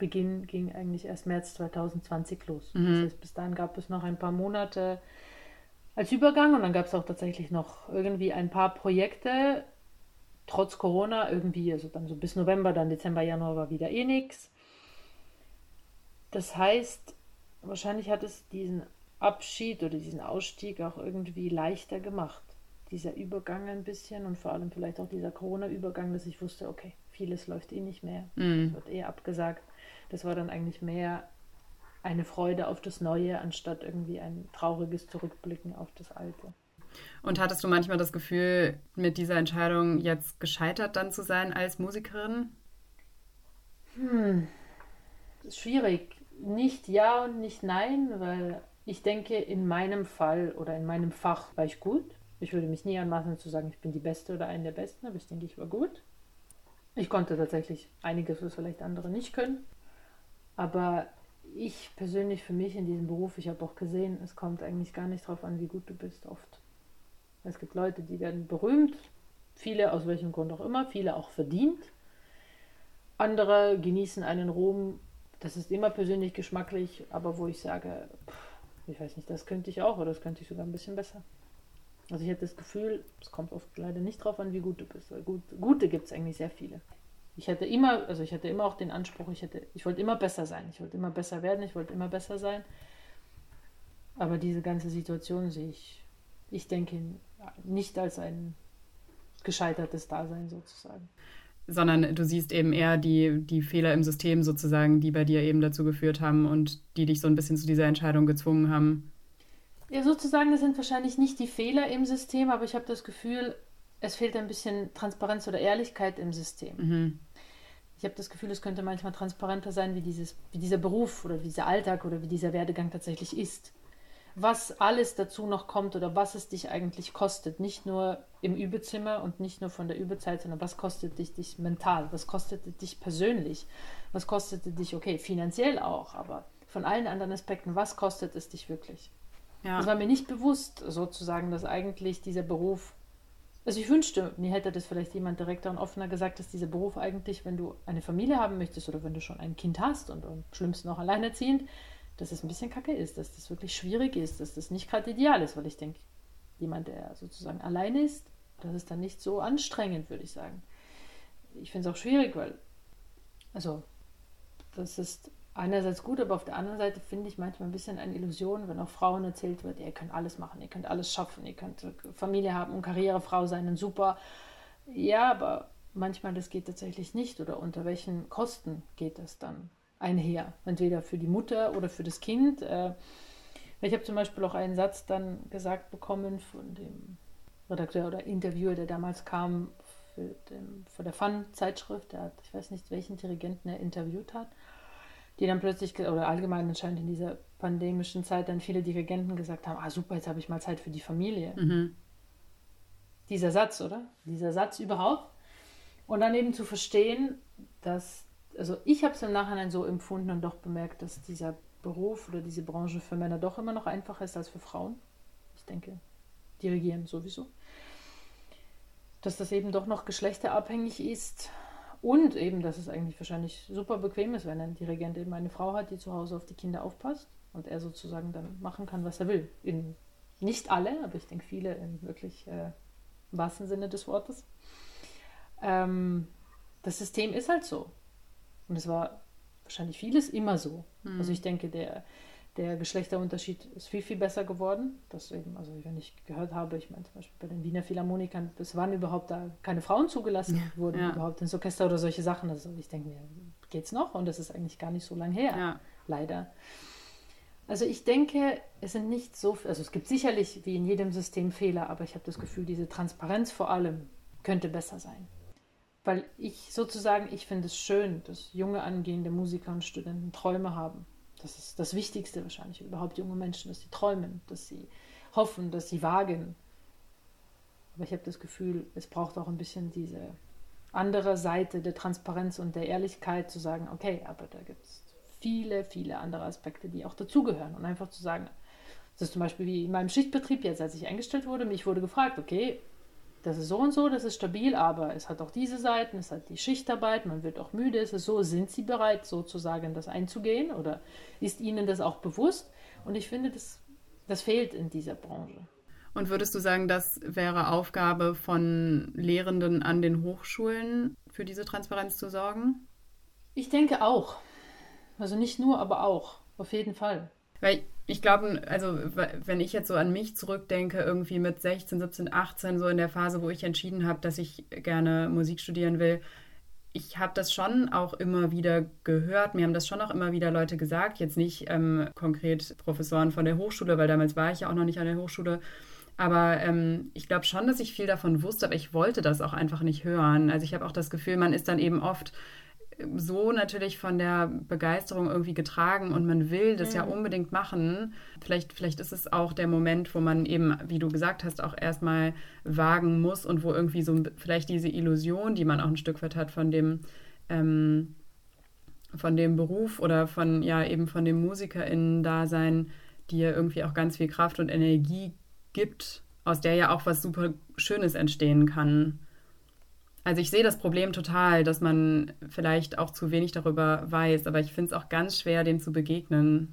Berufsbeginn ging eigentlich erst März 2020 los. Mhm. Das heißt, bis dahin gab es noch ein paar Monate als Übergang und dann gab es auch tatsächlich noch irgendwie ein paar Projekte, trotz Corona irgendwie, also dann so bis November, dann Dezember, Januar war wieder eh nichts. Das heißt, wahrscheinlich hat es diesen Abschied oder diesen Ausstieg auch irgendwie leichter gemacht dieser Übergang ein bisschen und vor allem vielleicht auch dieser Corona-Übergang, dass ich wusste, okay, vieles läuft eh nicht mehr, mm. wird eh abgesagt. Das war dann eigentlich mehr eine Freude auf das Neue, anstatt irgendwie ein trauriges Zurückblicken auf das Alte. Und hattest du manchmal das Gefühl, mit dieser Entscheidung jetzt gescheitert dann zu sein als Musikerin? Hm, schwierig. Nicht ja und nicht nein, weil ich denke, in meinem Fall oder in meinem Fach war ich gut. Ich würde mich nie anmaßen zu sagen, ich bin die Beste oder eine der Besten, aber ich denke, ich war gut. Ich konnte tatsächlich einiges, was vielleicht andere nicht können. Aber ich persönlich für mich in diesem Beruf, ich habe auch gesehen, es kommt eigentlich gar nicht darauf an, wie gut du bist, oft. Es gibt Leute, die werden berühmt, viele aus welchem Grund auch immer, viele auch verdient. Andere genießen einen Ruhm, das ist immer persönlich geschmacklich, aber wo ich sage, ich weiß nicht, das könnte ich auch oder das könnte ich sogar ein bisschen besser. Also ich hätte das Gefühl, es kommt oft leider nicht darauf an, wie gut du bist. Gut, gute gibt es eigentlich sehr viele. Ich hatte immer, also ich hatte immer auch den Anspruch, ich hätte, ich wollte immer besser sein. Ich wollte immer besser werden, ich wollte immer besser sein. Aber diese ganze Situation sehe ich, ich denke, nicht als ein gescheitertes Dasein sozusagen. Sondern du siehst eben eher die, die Fehler im System sozusagen, die bei dir eben dazu geführt haben und die dich so ein bisschen zu dieser Entscheidung gezwungen haben. Ja, sozusagen, das sind wahrscheinlich nicht die Fehler im System, aber ich habe das Gefühl, es fehlt ein bisschen Transparenz oder Ehrlichkeit im System. Mhm. Ich habe das Gefühl, es könnte manchmal transparenter sein, wie, dieses, wie dieser Beruf oder dieser Alltag oder wie dieser Werdegang tatsächlich ist. Was alles dazu noch kommt oder was es dich eigentlich kostet. Nicht nur im Übezimmer und nicht nur von der Übezeit, sondern was kostet dich, dich mental, was kostet dich persönlich, was kostet dich, okay, finanziell auch, aber von allen anderen Aspekten, was kostet es dich wirklich? Ja. Das war mir nicht bewusst, sozusagen, dass eigentlich dieser Beruf. Also ich wünschte, mir hätte das vielleicht jemand direkter und offener gesagt, dass dieser Beruf eigentlich, wenn du eine Familie haben möchtest oder wenn du schon ein Kind hast und am schlimmsten auch alleinerziehend, dass es ein bisschen kacke ist, dass das wirklich schwierig ist, dass das nicht gerade ideal ist, weil ich denke, jemand, der sozusagen alleine ist, das ist dann nicht so anstrengend, würde ich sagen. Ich finde es auch schwierig, weil, also, das ist einerseits gut, aber auf der anderen Seite finde ich manchmal ein bisschen eine Illusion, wenn auch Frauen erzählt wird, ihr könnt alles machen, ihr könnt alles schaffen, ihr könnt Familie haben und Karrierefrau sein und super. Ja, aber manchmal das geht tatsächlich nicht oder unter welchen Kosten geht das dann einher? Entweder für die Mutter oder für das Kind. Äh, ich habe zum Beispiel auch einen Satz dann gesagt bekommen von dem Redakteur oder Interviewer, der damals kam für, den, für der Fun-Zeitschrift. Der hat, ich weiß nicht, welchen Dirigenten er interviewt hat die dann plötzlich, oder allgemein anscheinend in dieser pandemischen Zeit, dann viele Dirigenten gesagt haben, ah super, jetzt habe ich mal Zeit für die Familie. Mhm. Dieser Satz, oder? Dieser Satz überhaupt. Und dann eben zu verstehen, dass, also ich habe es im Nachhinein so empfunden und doch bemerkt, dass dieser Beruf oder diese Branche für Männer doch immer noch einfacher ist als für Frauen. Ich denke, dirigieren sowieso. Dass das eben doch noch geschlechterabhängig ist und eben, dass es eigentlich wahrscheinlich super bequem ist, wenn ein Dirigent eben eine Frau hat, die zu Hause auf die Kinder aufpasst und er sozusagen dann machen kann, was er will. In, nicht alle, aber ich denke viele im wirklich äh, wahrsten Sinne des Wortes. Ähm, das System ist halt so. Und es war wahrscheinlich vieles immer so. Mhm. Also ich denke, der, der Geschlechterunterschied ist viel, viel besser geworden. Das eben, also wenn ich gehört habe, ich meine zum Beispiel bei den Wiener Philharmonikern, bis wann überhaupt da keine Frauen zugelassen wurden, ja. überhaupt ins Orchester oder solche Sachen. Also ich denke mir, geht's noch? Und das ist eigentlich gar nicht so lange her, ja. leider. Also ich denke, es sind nicht so, also es gibt sicherlich wie in jedem System Fehler, aber ich habe das Gefühl, diese Transparenz vor allem könnte besser sein. Weil ich sozusagen, ich finde es schön, dass junge angehende Musiker und Studenten Träume haben das ist das Wichtigste wahrscheinlich überhaupt junge Menschen, dass sie träumen, dass sie hoffen, dass sie wagen. Aber ich habe das Gefühl, es braucht auch ein bisschen diese andere Seite der Transparenz und der Ehrlichkeit zu sagen, okay, aber da gibt es viele, viele andere Aspekte, die auch dazugehören. Und einfach zu sagen, das ist zum Beispiel wie in meinem Schichtbetrieb jetzt, als ich eingestellt wurde, mich wurde gefragt, okay, das ist so und so, das ist stabil, aber es hat auch diese Seiten, es hat die Schichtarbeit, man wird auch müde, es ist so, sind Sie bereit, sozusagen das einzugehen oder ist Ihnen das auch bewusst? Und ich finde, das, das fehlt in dieser Branche. Und würdest du sagen, das wäre Aufgabe von Lehrenden an den Hochschulen, für diese Transparenz zu sorgen? Ich denke auch. Also nicht nur, aber auch. Auf jeden Fall. Weil ich glaube, also wenn ich jetzt so an mich zurückdenke, irgendwie mit 16, 17, 18, so in der Phase, wo ich entschieden habe, dass ich gerne Musik studieren will, ich habe das schon auch immer wieder gehört. Mir haben das schon auch immer wieder Leute gesagt. Jetzt nicht ähm, konkret Professoren von der Hochschule, weil damals war ich ja auch noch nicht an der Hochschule. Aber ähm, ich glaube schon, dass ich viel davon wusste, aber ich wollte das auch einfach nicht hören. Also ich habe auch das Gefühl, man ist dann eben oft so natürlich von der Begeisterung irgendwie getragen und man will das mhm. ja unbedingt machen. Vielleicht, vielleicht ist es auch der Moment, wo man eben, wie du gesagt hast, auch erstmal wagen muss und wo irgendwie so vielleicht diese Illusion, die man auch ein Stück weit hat von dem, ähm, von dem Beruf oder von, ja, eben von dem MusikerInnen-Dasein, die ja irgendwie auch ganz viel Kraft und Energie gibt, aus der ja auch was super Schönes entstehen kann. Also ich sehe das Problem total, dass man vielleicht auch zu wenig darüber weiß, aber ich finde es auch ganz schwer, dem zu begegnen.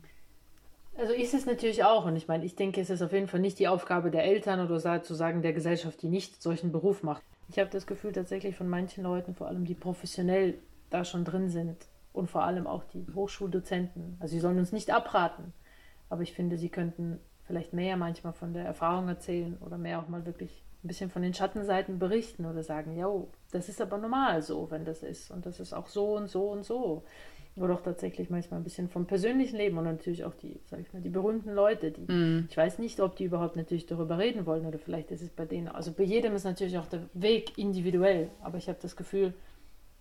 Also ist es natürlich auch. Und ich meine, ich denke, es ist auf jeden Fall nicht die Aufgabe der Eltern oder zu sagen der Gesellschaft, die nicht solchen Beruf macht. Ich habe das Gefühl tatsächlich von manchen Leuten, vor allem die professionell da schon drin sind und vor allem auch die Hochschuldozenten. Also sie sollen uns nicht abraten, aber ich finde, sie könnten vielleicht mehr manchmal von der Erfahrung erzählen oder mehr auch mal wirklich ein bisschen von den Schattenseiten berichten oder sagen, ja, das ist aber normal so, wenn das ist und das ist auch so und so und so. Oder auch tatsächlich manchmal ein bisschen vom persönlichen Leben und natürlich auch die, sag ich mal, die berühmten Leute, die, mm. ich weiß nicht, ob die überhaupt natürlich darüber reden wollen oder vielleicht ist es bei denen, also bei jedem ist natürlich auch der Weg individuell, aber ich habe das Gefühl,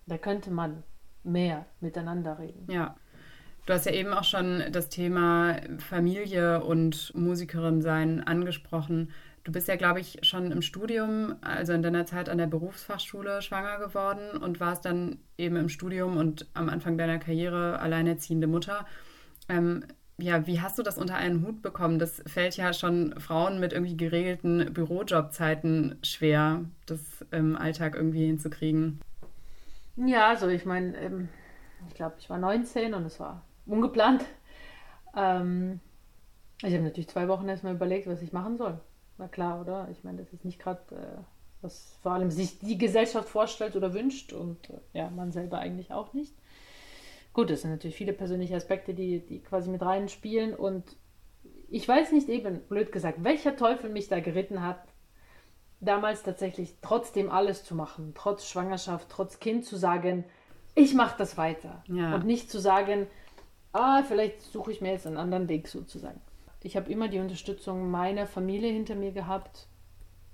da könnte man mehr miteinander reden. Ja. Du hast ja eben auch schon das Thema Familie und Musikerin sein angesprochen. Du bist ja, glaube ich, schon im Studium, also in deiner Zeit an der Berufsfachschule schwanger geworden und warst dann eben im Studium und am Anfang deiner Karriere alleinerziehende Mutter. Ähm, ja, wie hast du das unter einen Hut bekommen? Das fällt ja schon Frauen mit irgendwie geregelten Bürojobzeiten schwer, das im Alltag irgendwie hinzukriegen. Ja, also ich meine, ähm, ich glaube, ich war 19 und es war ungeplant. Ähm, ich habe natürlich zwei Wochen erstmal überlegt, was ich machen soll. Na klar, oder? Ich meine, das ist nicht gerade, äh, was vor allem sich die Gesellschaft vorstellt oder wünscht und äh, ja, man selber eigentlich auch nicht. Gut, es sind natürlich viele persönliche Aspekte, die, die quasi mit rein spielen und ich weiß nicht eben, blöd gesagt, welcher Teufel mich da geritten hat, damals tatsächlich trotzdem alles zu machen, trotz Schwangerschaft, trotz Kind zu sagen, ich mache das weiter ja. und nicht zu sagen, ah, vielleicht suche ich mir jetzt einen anderen Weg sozusagen ich habe immer die Unterstützung meiner Familie hinter mir gehabt.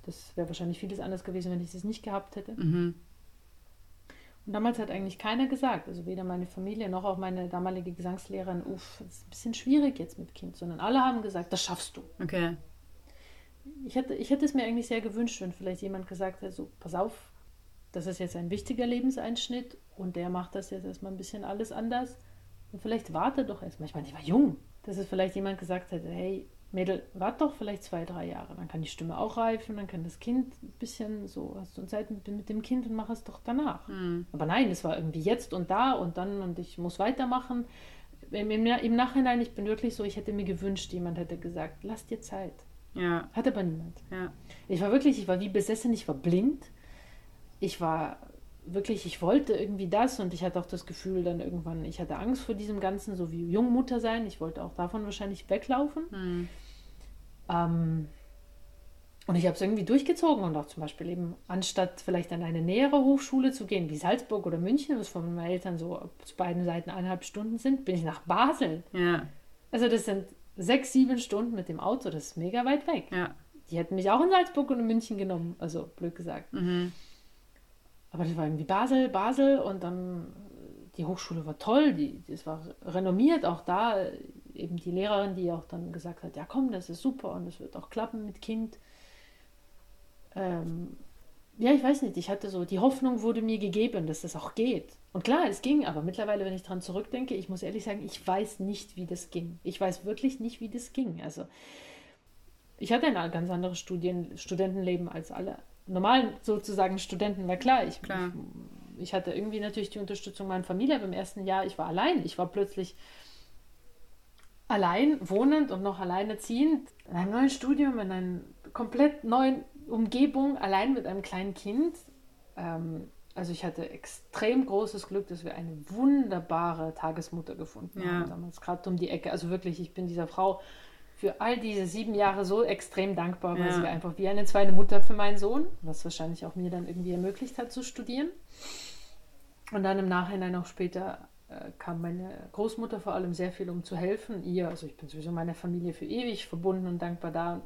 Das wäre wahrscheinlich vieles anders gewesen, wenn ich es nicht gehabt hätte. Mhm. Und damals hat eigentlich keiner gesagt, also weder meine Familie noch auch meine damalige Gesangslehrerin, uff, das ist ein bisschen schwierig jetzt mit Kind, sondern alle haben gesagt, das schaffst du. Okay. Ich hätte, ich hätte es mir eigentlich sehr gewünscht, wenn vielleicht jemand gesagt hätte, so, pass auf, das ist jetzt ein wichtiger Lebenseinschnitt und der macht das jetzt erstmal ein bisschen alles anders. Und vielleicht warte doch erstmal. Ich meine, ich war jung dass es vielleicht jemand gesagt hätte, hey, Mädel, warte doch vielleicht zwei, drei Jahre, dann kann die Stimme auch reifen, dann kann das Kind ein bisschen so, hast du Zeit mit, dem Kind und mach es doch danach. Mhm. Aber nein, es war irgendwie jetzt und da und dann und ich muss weitermachen. Im, im, Im, Nachhinein, ich bin wirklich so, ich hätte mir gewünscht, jemand hätte gesagt, lass dir Zeit. Ja. Hat aber niemand. Ja. Ich war wirklich, ich war wie besessen, ich war blind. Ich war wirklich, ich wollte irgendwie das und ich hatte auch das Gefühl dann irgendwann, ich hatte Angst vor diesem Ganzen, so wie Jungmutter sein. Ich wollte auch davon wahrscheinlich weglaufen. Mhm. Ähm, und ich habe es irgendwie durchgezogen und auch zum Beispiel eben, anstatt vielleicht an eine nähere Hochschule zu gehen, wie Salzburg oder München, was von meinen Eltern so zu beiden Seiten eineinhalb Stunden sind, bin ich nach Basel. Ja. Also das sind sechs, sieben Stunden mit dem Auto, das ist mega weit weg. Ja. Die hätten mich auch in Salzburg und in München genommen, also blöd gesagt. Mhm. Aber das war irgendwie Basel, Basel und dann die Hochschule war toll, die, das war renommiert, auch da eben die Lehrerin, die auch dann gesagt hat, ja komm, das ist super und es wird auch klappen mit Kind. Ähm, ja, ich weiß nicht, ich hatte so, die Hoffnung wurde mir gegeben, dass das auch geht. Und klar, es ging, aber mittlerweile, wenn ich daran zurückdenke, ich muss ehrlich sagen, ich weiß nicht, wie das ging. Ich weiß wirklich nicht, wie das ging. Also, ich hatte ein ganz anderes Studien, Studentenleben als alle normalen sozusagen Studenten war klar. Ich, klar. ich, ich, hatte irgendwie natürlich die Unterstützung meiner Familie. Aber im ersten Jahr, ich war allein. Ich war plötzlich allein wohnend und noch alleine ziehend in einem neuen Studium, in einer komplett neuen Umgebung, allein mit einem kleinen Kind. Ähm, also ich hatte extrem großes Glück, dass wir eine wunderbare Tagesmutter gefunden ja. haben damals, gerade um die Ecke. Also wirklich, ich bin dieser Frau für all diese sieben Jahre so extrem dankbar, weil ja. sie einfach wie eine zweite Mutter für meinen Sohn, was wahrscheinlich auch mir dann irgendwie ermöglicht hat zu studieren. Und dann im Nachhinein auch später äh, kam meine Großmutter vor allem sehr viel, um zu helfen. Ihr, also ich bin sowieso meiner Familie für ewig verbunden und dankbar da. Und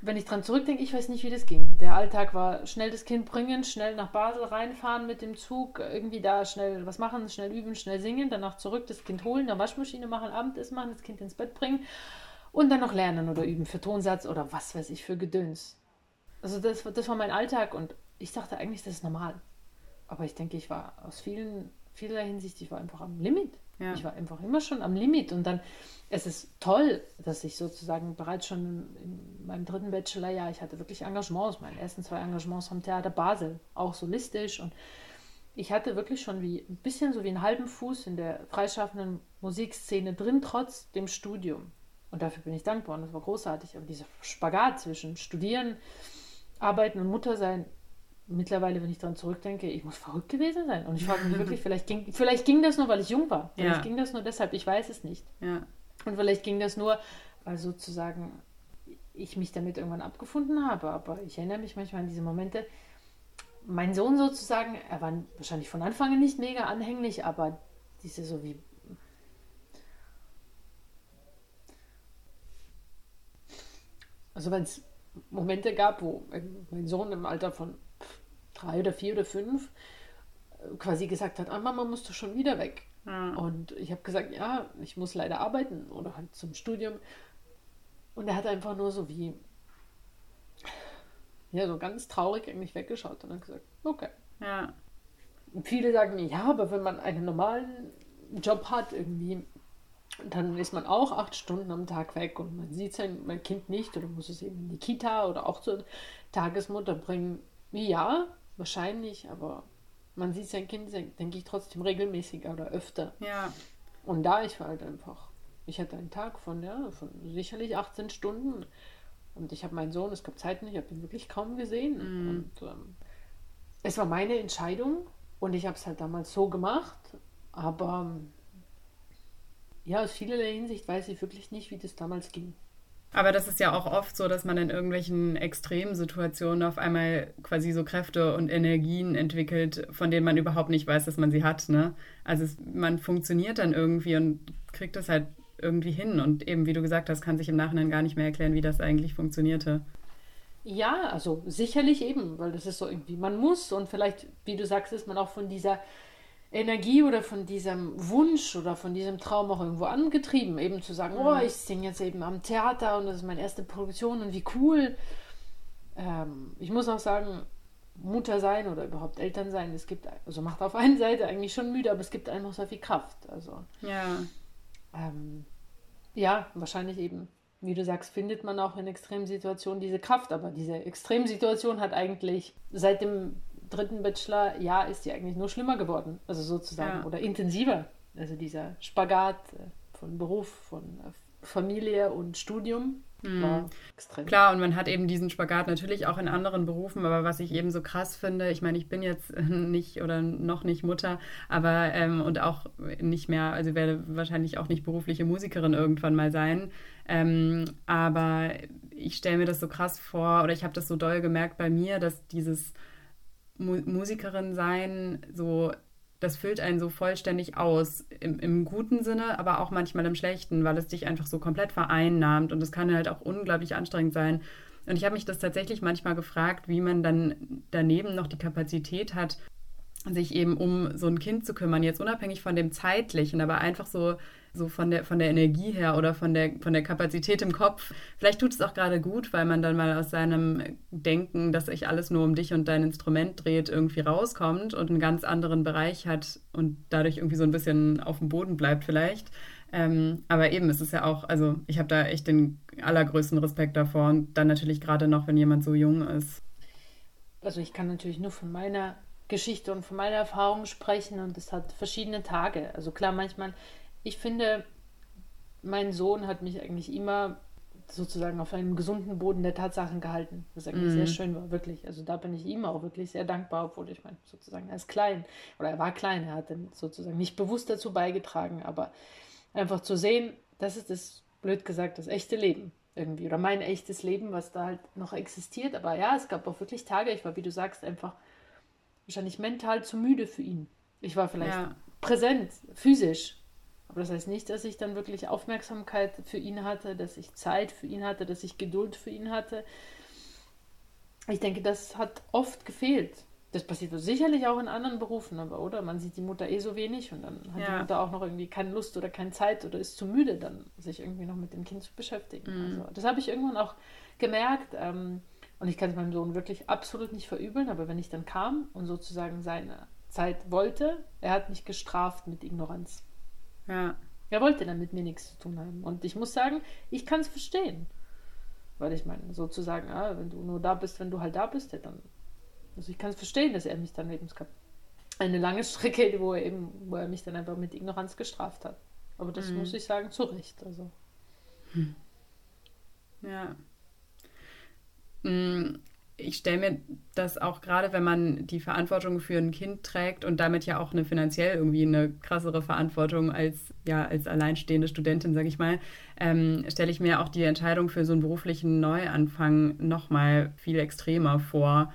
wenn ich dran zurückdenke, ich weiß nicht, wie das ging. Der Alltag war schnell das Kind bringen, schnell nach Basel reinfahren mit dem Zug, irgendwie da schnell was machen, schnell üben, schnell singen, danach zurück das Kind holen, eine Waschmaschine machen, Abendessen machen, das Kind ins Bett bringen und dann noch lernen oder üben für Tonsatz oder was weiß ich für Gedöns. Also das, das war mein Alltag und ich dachte eigentlich, das ist normal. Aber ich denke, ich war aus vielen, vielerlei Hinsicht, ich war einfach am Limit. Ja. Ich war einfach immer schon am Limit. Und dann, es ist toll, dass ich sozusagen bereits schon in meinem dritten Bachelorjahr, ich hatte wirklich Engagements, meine ersten zwei Engagements am Theater Basel, auch solistisch. Und ich hatte wirklich schon wie ein bisschen so wie einen halben Fuß in der freischaffenden Musikszene drin, trotz dem Studium. Und dafür bin ich dankbar und das war großartig. Aber dieser Spagat zwischen Studieren, Arbeiten und Mutter sein, mittlerweile, wenn ich daran zurückdenke, ich muss verrückt gewesen sein. Und ich frage mich [LAUGHS] wirklich, vielleicht ging, vielleicht ging das nur, weil ich jung war. Vielleicht ja. ging das nur deshalb, ich weiß es nicht. Ja. Und vielleicht ging das nur, weil sozusagen ich mich damit irgendwann abgefunden habe. Aber ich erinnere mich manchmal an diese Momente. Mein Sohn sozusagen, er war wahrscheinlich von Anfang an nicht mega anhänglich, aber diese so wie. Also wenn es Momente gab, wo mein Sohn im Alter von drei oder vier oder fünf äh, quasi gesagt hat, ah, Mama musst du schon wieder weg. Mhm. Und ich habe gesagt, ja, ich muss leider arbeiten oder halt zum Studium. Und er hat einfach nur so wie, ja, so ganz traurig eigentlich weggeschaut und dann gesagt, okay. Ja. Viele sagen mir, ja, aber wenn man einen normalen Job hat, irgendwie, dann ist man auch acht Stunden am Tag weg und man sieht sein mein Kind nicht oder muss es eben in die Kita oder auch zur Tagesmutter bringen. Ja, Wahrscheinlich, aber man sieht sein Kind, denke ich, trotzdem regelmäßiger oder öfter. Ja. Und da ich war halt einfach, ich hatte einen Tag von, ja, von sicherlich 18 Stunden und ich habe meinen Sohn, es gab Zeiten, ich habe ihn wirklich kaum gesehen. Mm. Und ähm, es war meine Entscheidung und ich habe es halt damals so gemacht, aber ja, aus vielerlei Hinsicht weiß ich wirklich nicht, wie das damals ging. Aber das ist ja auch oft so, dass man in irgendwelchen Extremsituationen auf einmal quasi so Kräfte und Energien entwickelt, von denen man überhaupt nicht weiß, dass man sie hat. Ne? Also es, man funktioniert dann irgendwie und kriegt das halt irgendwie hin. Und eben, wie du gesagt hast, kann sich im Nachhinein gar nicht mehr erklären, wie das eigentlich funktionierte. Ja, also sicherlich eben, weil das ist so irgendwie, man muss und vielleicht, wie du sagst, ist man auch von dieser Energie oder von diesem Wunsch oder von diesem Traum auch irgendwo angetrieben, eben zu sagen, oh, mhm. oh, ich singe jetzt eben am Theater und das ist meine erste Produktion und wie cool. Ähm, ich muss auch sagen, Mutter sein oder überhaupt Eltern sein, es gibt, also macht auf einen Seite eigentlich schon müde, aber es gibt einem auch sehr viel Kraft. Also ja, ähm, ja, wahrscheinlich eben, wie du sagst, findet man auch in Extremsituationen diese Kraft, aber diese Extremsituation hat eigentlich seit dem dritten Bachelor-Jahr ist die eigentlich nur schlimmer geworden, also sozusagen, ja. oder intensiver. Also dieser Spagat äh, von Beruf, von äh, Familie und Studium mhm. war extrem. Klar, und man hat eben diesen Spagat natürlich auch in anderen Berufen, aber was ich eben so krass finde, ich meine, ich bin jetzt [LAUGHS] nicht oder noch nicht Mutter, aber ähm, und auch nicht mehr, also werde wahrscheinlich auch nicht berufliche Musikerin irgendwann mal sein. Ähm, aber ich stelle mir das so krass vor, oder ich habe das so doll gemerkt bei mir, dass dieses Mu Musikerin sein, so das füllt einen so vollständig aus, im, im, guten Sinne, aber auch manchmal im schlechten, weil es dich einfach so komplett vereinnahmt und es kann halt auch unglaublich anstrengend sein. Und ich habe mich das tatsächlich manchmal gefragt, wie man dann daneben noch die Kapazität hat, sich eben um so ein Kind zu kümmern, jetzt unabhängig von dem zeitlichen, aber einfach so so von der, von der Energie her oder von der, von der Kapazität im Kopf. Vielleicht tut es auch gerade gut, weil man dann mal aus seinem Denken, dass sich alles nur um dich und dein Instrument dreht, irgendwie rauskommt und einen ganz anderen Bereich hat und dadurch irgendwie so ein bisschen auf dem Boden bleibt vielleicht. Ähm, aber eben, es ist ja auch, also ich habe da echt den allergrößten Respekt davor und dann natürlich gerade noch, wenn jemand so jung ist. Also ich kann natürlich nur von meiner Geschichte und von meiner Erfahrung sprechen und es hat verschiedene Tage. Also klar, manchmal ich finde, mein Sohn hat mich eigentlich immer sozusagen auf einem gesunden Boden der Tatsachen gehalten, was eigentlich mm. sehr mhm. schön war, wirklich. Also da bin ich ihm auch wirklich sehr dankbar, obwohl ich meine, sozusagen er ist klein oder er war klein, er hat dann sozusagen nicht bewusst dazu beigetragen, aber einfach zu sehen, das ist das, blöd gesagt, das echte Leben irgendwie oder mein echtes Leben, was da halt noch existiert. Aber ja, es gab auch wirklich Tage, ich war, wie du sagst, einfach wahrscheinlich mental zu müde für ihn. Ich war vielleicht ja. präsent, physisch, Aber das heißt nicht, dass ich dann wirklich Aufmerksamkeit für ihn hatte, dass ich Zeit für ihn hatte, dass ich Geduld für ihn hatte. Ich denke, das hat oft gefehlt. Das passiert sicherlich auch in anderen Berufen, aber oder? Man sieht die Mutter eh so wenig und dann hat ja. die Mutter auch noch irgendwie keine Lust oder keine Zeit oder ist zu müde, dann sich irgendwie noch mit dem Kind zu beschäftigen. Mhm. Also, das habe ich irgendwann auch gemerkt. Ähm, und ich kann es meinem Sohn wirklich absolut nicht verübeln, aber wenn ich dann kam und sozusagen seine Zeit wollte, er hat mich gestraft mit Ignoranz. Ja. Er wollte dann mit mir nichts zu tun haben. Und ich muss sagen, ich kann es verstehen. Weil ich meine, sozusagen, ah, wenn du nur da bist, wenn du halt da bist, ja, dann. Also ich kann es verstehen, dass er mich dann eben. Es gab eine lange [LAUGHS] Strecke, wo er eben, wo er mich dann einfach mit Ignoranz gestraft hat. Aber das mhm. muss ich sagen, zu Recht. Also. Hm. Ja. Mm, ich stelle mir das auch gerade, wenn man die Verantwortung für ein Kind trägt und damit ja auch eine finanziell irgendwie eine krassere Verantwortung als ja als alleinstehende Studentin, sage ich mal, ähm, stelle ich mir auch die Entscheidung für so einen beruflichen Neuanfang noch mal viel extremer vor,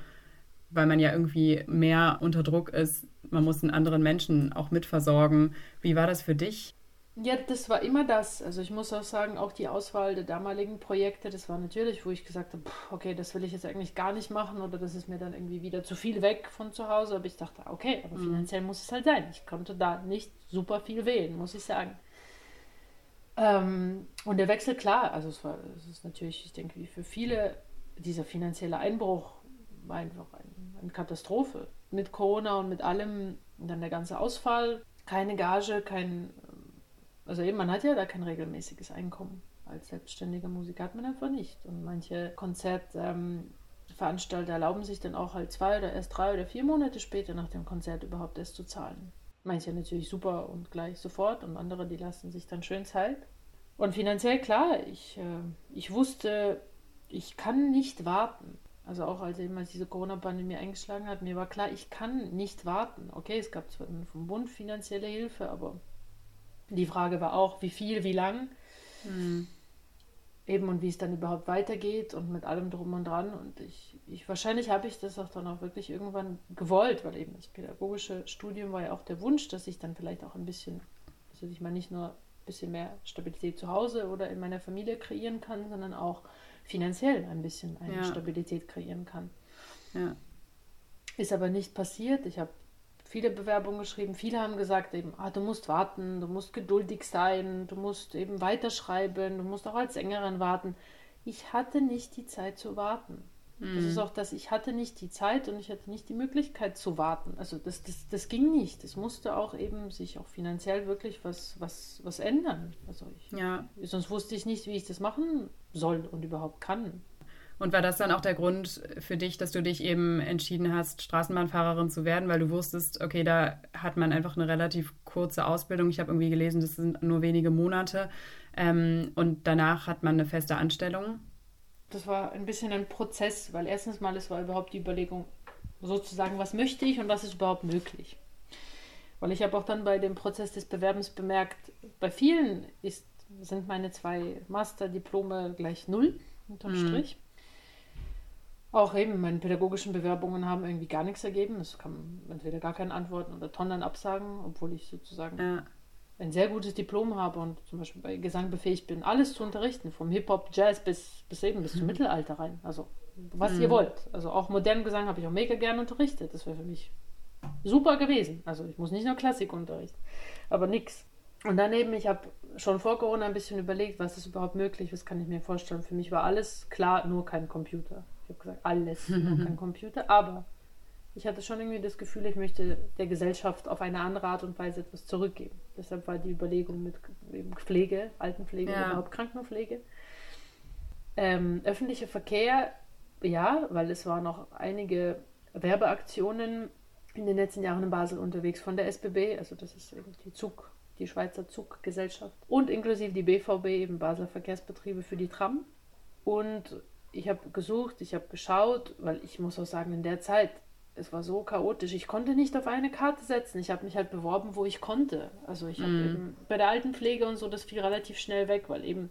weil man ja irgendwie mehr unter Druck ist. Man muss einen anderen Menschen auch mitversorgen. Wie war das für dich? Ja, das war immer das. Also ich muss auch sagen, auch die Auswahl der damaligen Projekte, das war natürlich, wo ich gesagt habe, okay, das will ich jetzt eigentlich gar nicht machen oder das ist mir dann irgendwie wieder zu viel weg von zu Hause. Aber ich dachte, okay, aber mhm. finanziell muss es halt sein. Ich konnte da nicht super viel wählen, muss ich sagen. Ähm, und der Wechsel, klar, also es war, es ist natürlich, ich denke, wie für viele, dieser finanzielle Einbruch war einfach ein, eine Katastrophe. Mit Corona und mit allem, und dann der ganze Ausfall, keine Gage, kein also eben, man hat ja da kein regelmäßiges Einkommen. Als selbstständiger Musiker hat man einfach nicht. Und manche Konzertveranstalter ähm, erlauben sich dann auch halt zwei oder erst drei oder vier Monate später nach dem Konzert überhaupt erst zu zahlen. Manche natürlich super und gleich sofort und andere, die lassen sich dann schön Zeit. Und finanziell klar, ich, äh, ich wusste, ich kann nicht warten. Also auch als eben als diese Corona-Pandemie eingeschlagen hat, mir war klar, ich kann nicht warten. Okay, es gab zwar vom Bund finanzielle Hilfe, aber die Frage war auch, wie viel, wie lang. Mhm. Eben und wie es dann überhaupt weitergeht und mit allem drum und dran. Und ich, ich wahrscheinlich habe ich das auch dann auch wirklich irgendwann gewollt, weil eben das pädagogische Studium war ja auch der Wunsch, dass ich dann vielleicht auch ein bisschen, also ich meine nicht nur ein bisschen mehr Stabilität zu Hause oder in meiner Familie kreieren kann, sondern auch finanziell ein bisschen eine ja. Stabilität kreieren kann. Ja. Ist aber nicht passiert. Ich habe viele Bewerbungen geschrieben. Viele haben gesagt eben, ah, du musst warten, du musst geduldig sein, du musst eben weiterschreiben, du musst auch als Sängerin warten. Ich hatte nicht die Zeit zu warten. Mhm. Das ist auch das, ich hatte nicht die Zeit und ich hatte nicht die Möglichkeit zu warten. Also das, das, das ging nicht. Es musste auch eben sich auch finanziell wirklich was, was, was ändern. Also ich, ja. sonst wusste ich nicht, wie ich das machen soll und überhaupt kann. Und war das dann auch der Grund für dich, dass du dich eben entschieden hast, Straßenbahnfahrerin zu werden, weil du wusstest, okay, da hat man einfach eine relativ kurze Ausbildung. Ich habe irgendwie gelesen, das sind nur wenige Monate. Ähm, und danach hat man eine feste Anstellung. Das war ein bisschen ein Prozess, weil erstens mal, es war überhaupt die Überlegung, sozusagen, was möchte ich und was ist überhaupt möglich. Weil ich habe auch dann bei dem Prozess des Bewerbens bemerkt, bei vielen ist, sind meine zwei Masterdiplome gleich null unterm mhm. Auch eben, meine pädagogischen Bewerbungen haben irgendwie gar nichts ergeben. Es kam entweder gar keine Antworten oder Tonnen Absagen, obwohl ich sozusagen ja. ein sehr gutes Diplom habe und zum Beispiel bei Gesang befähigt bin, alles zu unterrichten, vom Hip-Hop, Jazz bis, bis eben bis zum mhm. Mittelalter rein. Also was mhm. ihr wollt. Also auch modernen Gesang habe ich auch mega gern unterrichtet. Das wäre für mich super gewesen. Also ich muss nicht nur Klassik unterrichten, aber nix. Und daneben, ich habe schon vor Corona ein bisschen überlegt, was ist überhaupt möglich, was kann ich mir vorstellen. Für mich war alles klar, nur kein Computer. Ich habe gesagt, alles, kein [LAUGHS] Computer. Aber ich hatte schon irgendwie das Gefühl, ich möchte der Gesellschaft auf eine andere Art und Weise etwas zurückgeben. Deshalb war die Überlegung mit Pflege, Altenpflege, ja. überhaupt Krankenpflege. Ähm, öffentlicher Verkehr, ja, weil es waren noch einige Werbeaktionen in den letzten Jahren in Basel unterwegs von der SBB, also das ist die Zug, die Schweizer Zuggesellschaft und inklusive die BVB, eben Basler Verkehrsbetriebe für die Tram. Und ich habe gesucht, ich habe geschaut, weil ich muss auch sagen, in der Zeit, es war so chaotisch. Ich konnte nicht auf eine Karte setzen. Ich habe mich halt beworben, wo ich konnte. Also ich habe mm. eben bei der Altenpflege und so, das fiel relativ schnell weg, weil eben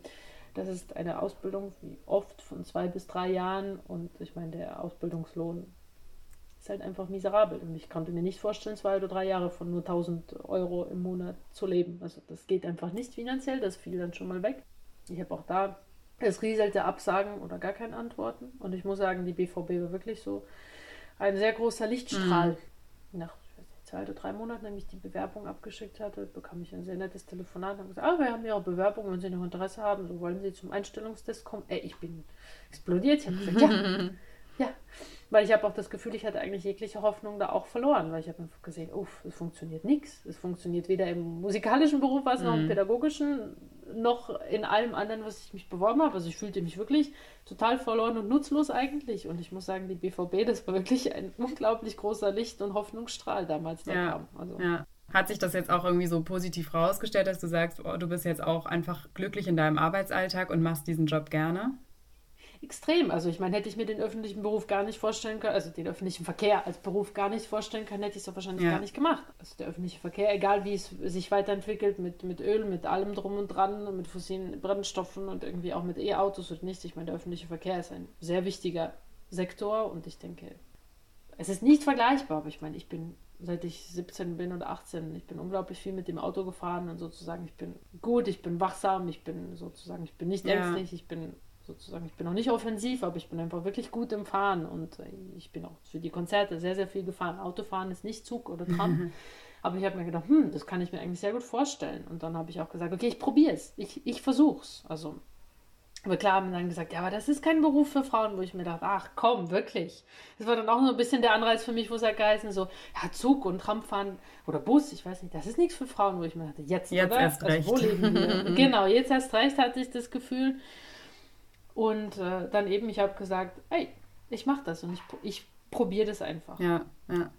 das ist eine Ausbildung, wie oft, von zwei bis drei Jahren. Und ich meine, der Ausbildungslohn ist halt einfach miserabel. Und ich konnte mir nicht vorstellen, zwei oder drei Jahre von nur 1000 Euro im Monat zu leben. Also das geht einfach nicht finanziell, das fiel dann schon mal weg. Ich habe auch da es rieselte Absagen oder gar keine Antworten. Und ich muss sagen, die BVB war wirklich so ein sehr großer Lichtstrahl. Mhm. Nach zwei oder drei Monaten, nachdem ich die Bewerbung abgeschickt hatte, bekam ich ein sehr nettes Telefonat und gesagt, ah, wir haben Ihre Bewerbung, wenn Sie noch Interesse haben, so wollen Sie zum Einstellungstest kommen. Ey, ich bin explodiert. Ich habe gesagt, ja, [LAUGHS] ja. Weil ich habe auch das Gefühl, ich hatte eigentlich jegliche Hoffnung da auch verloren, weil ich habe einfach gesehen, uff, es funktioniert nichts. Es funktioniert weder im musikalischen Beruf, was noch im mhm. pädagogischen, noch in allem anderen, was ich mich beworben habe. Also ich fühlte mich wirklich total verloren und nutzlos eigentlich. Und ich muss sagen, die BVB, das war wirklich ein unglaublich großer Licht- und Hoffnungsstrahl damals, ja, kam. Also. Ja. Hat sich das jetzt auch irgendwie so positiv rausgestellt, dass du sagst, oh, du bist jetzt auch einfach glücklich in deinem Arbeitsalltag und machst diesen Job gerne? Extrem. Also ich meine, hätte ich mir den öffentlichen Beruf gar nicht vorstellen können, also den öffentlichen Verkehr als Beruf gar nicht vorstellen können, hätte ich es doch wahrscheinlich ja. gar nicht gemacht. Also der öffentliche Verkehr, egal wie es sich weiterentwickelt, mit, mit Öl, mit allem drum und dran, mit fossilen Brennstoffen und irgendwie auch mit E-Autos und nichts. Ich meine, der öffentliche Verkehr ist ein sehr wichtiger Sektor und ich denke, es ist nicht vergleichbar, aber ich meine, ich bin seit ich 17 bin oder 18. Ich bin unglaublich viel mit dem Auto gefahren und sozusagen, ich bin gut, ich bin wachsam, ich bin sozusagen, ich bin nicht ja. ängstlich, ich bin sozusagen, ich bin auch nicht offensiv, aber ich bin einfach wirklich gut im Fahren und ich bin auch für die Konzerte sehr, sehr viel gefahren. Autofahren ist nicht Zug oder Tram. [LAUGHS] aber ich habe mir gedacht, hm, das kann ich mir eigentlich sehr gut vorstellen. Und dann habe ich auch gesagt, okay, ich probiere es, ich, ich versuche es. Also, aber klar haben dann gesagt, ja, aber das ist kein Beruf für Frauen, wo ich mir dachte, ach komm, wirklich. Das war dann auch so ein bisschen der Anreiz für mich, wo es halt geheißen, so, ja, Zug und Tramfahren oder Bus, ich weiß nicht, das ist nichts für Frauen, wo ich mir dachte, jetzt, jetzt oder? erst recht. Also, leben wir? [LAUGHS] genau, jetzt erst recht hatte ich das Gefühl. Und äh, dann eben, ich habe gesagt, ey, ich mache das und ich, ich probiere das einfach. Ja, ja.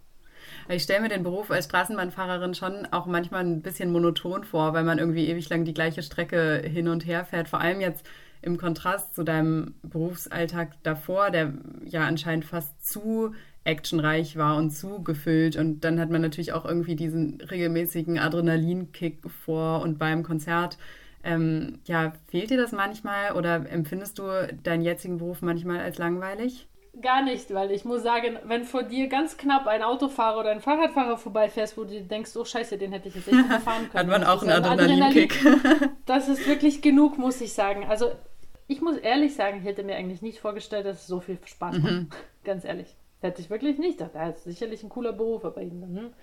Ich stelle mir den Beruf als Straßenbahnfahrerin schon auch manchmal ein bisschen monoton vor, weil man irgendwie ewig lang die gleiche Strecke hin und her fährt. Vor allem jetzt im Kontrast zu deinem Berufsalltag davor, der ja anscheinend fast zu actionreich war und zu gefüllt. Und dann hat man natürlich auch irgendwie diesen regelmäßigen Adrenalinkick vor und beim Konzert ähm, ja, fehlt dir das manchmal oder empfindest du deinen jetzigen Beruf manchmal als langweilig? Gar nicht, weil ich muss sagen, wenn vor dir ganz knapp ein Autofahrer oder ein Fahrradfahrer vorbeifährst, wo du denkst, oh scheiße, den hätte ich jetzt echt fahren [LAUGHS] können. Hat man auch einen Adrenalinkick. Adrenalin, [LAUGHS] das ist wirklich genug, muss ich sagen. Also ich muss ehrlich sagen, ich hätte mir eigentlich nicht vorgestellt, dass es so viel Spaß macht. Mhm. [LAUGHS] Ganz ehrlich. Hätte ich wirklich nicht. Das ist sicherlich ein cooler Beruf, aber, hm.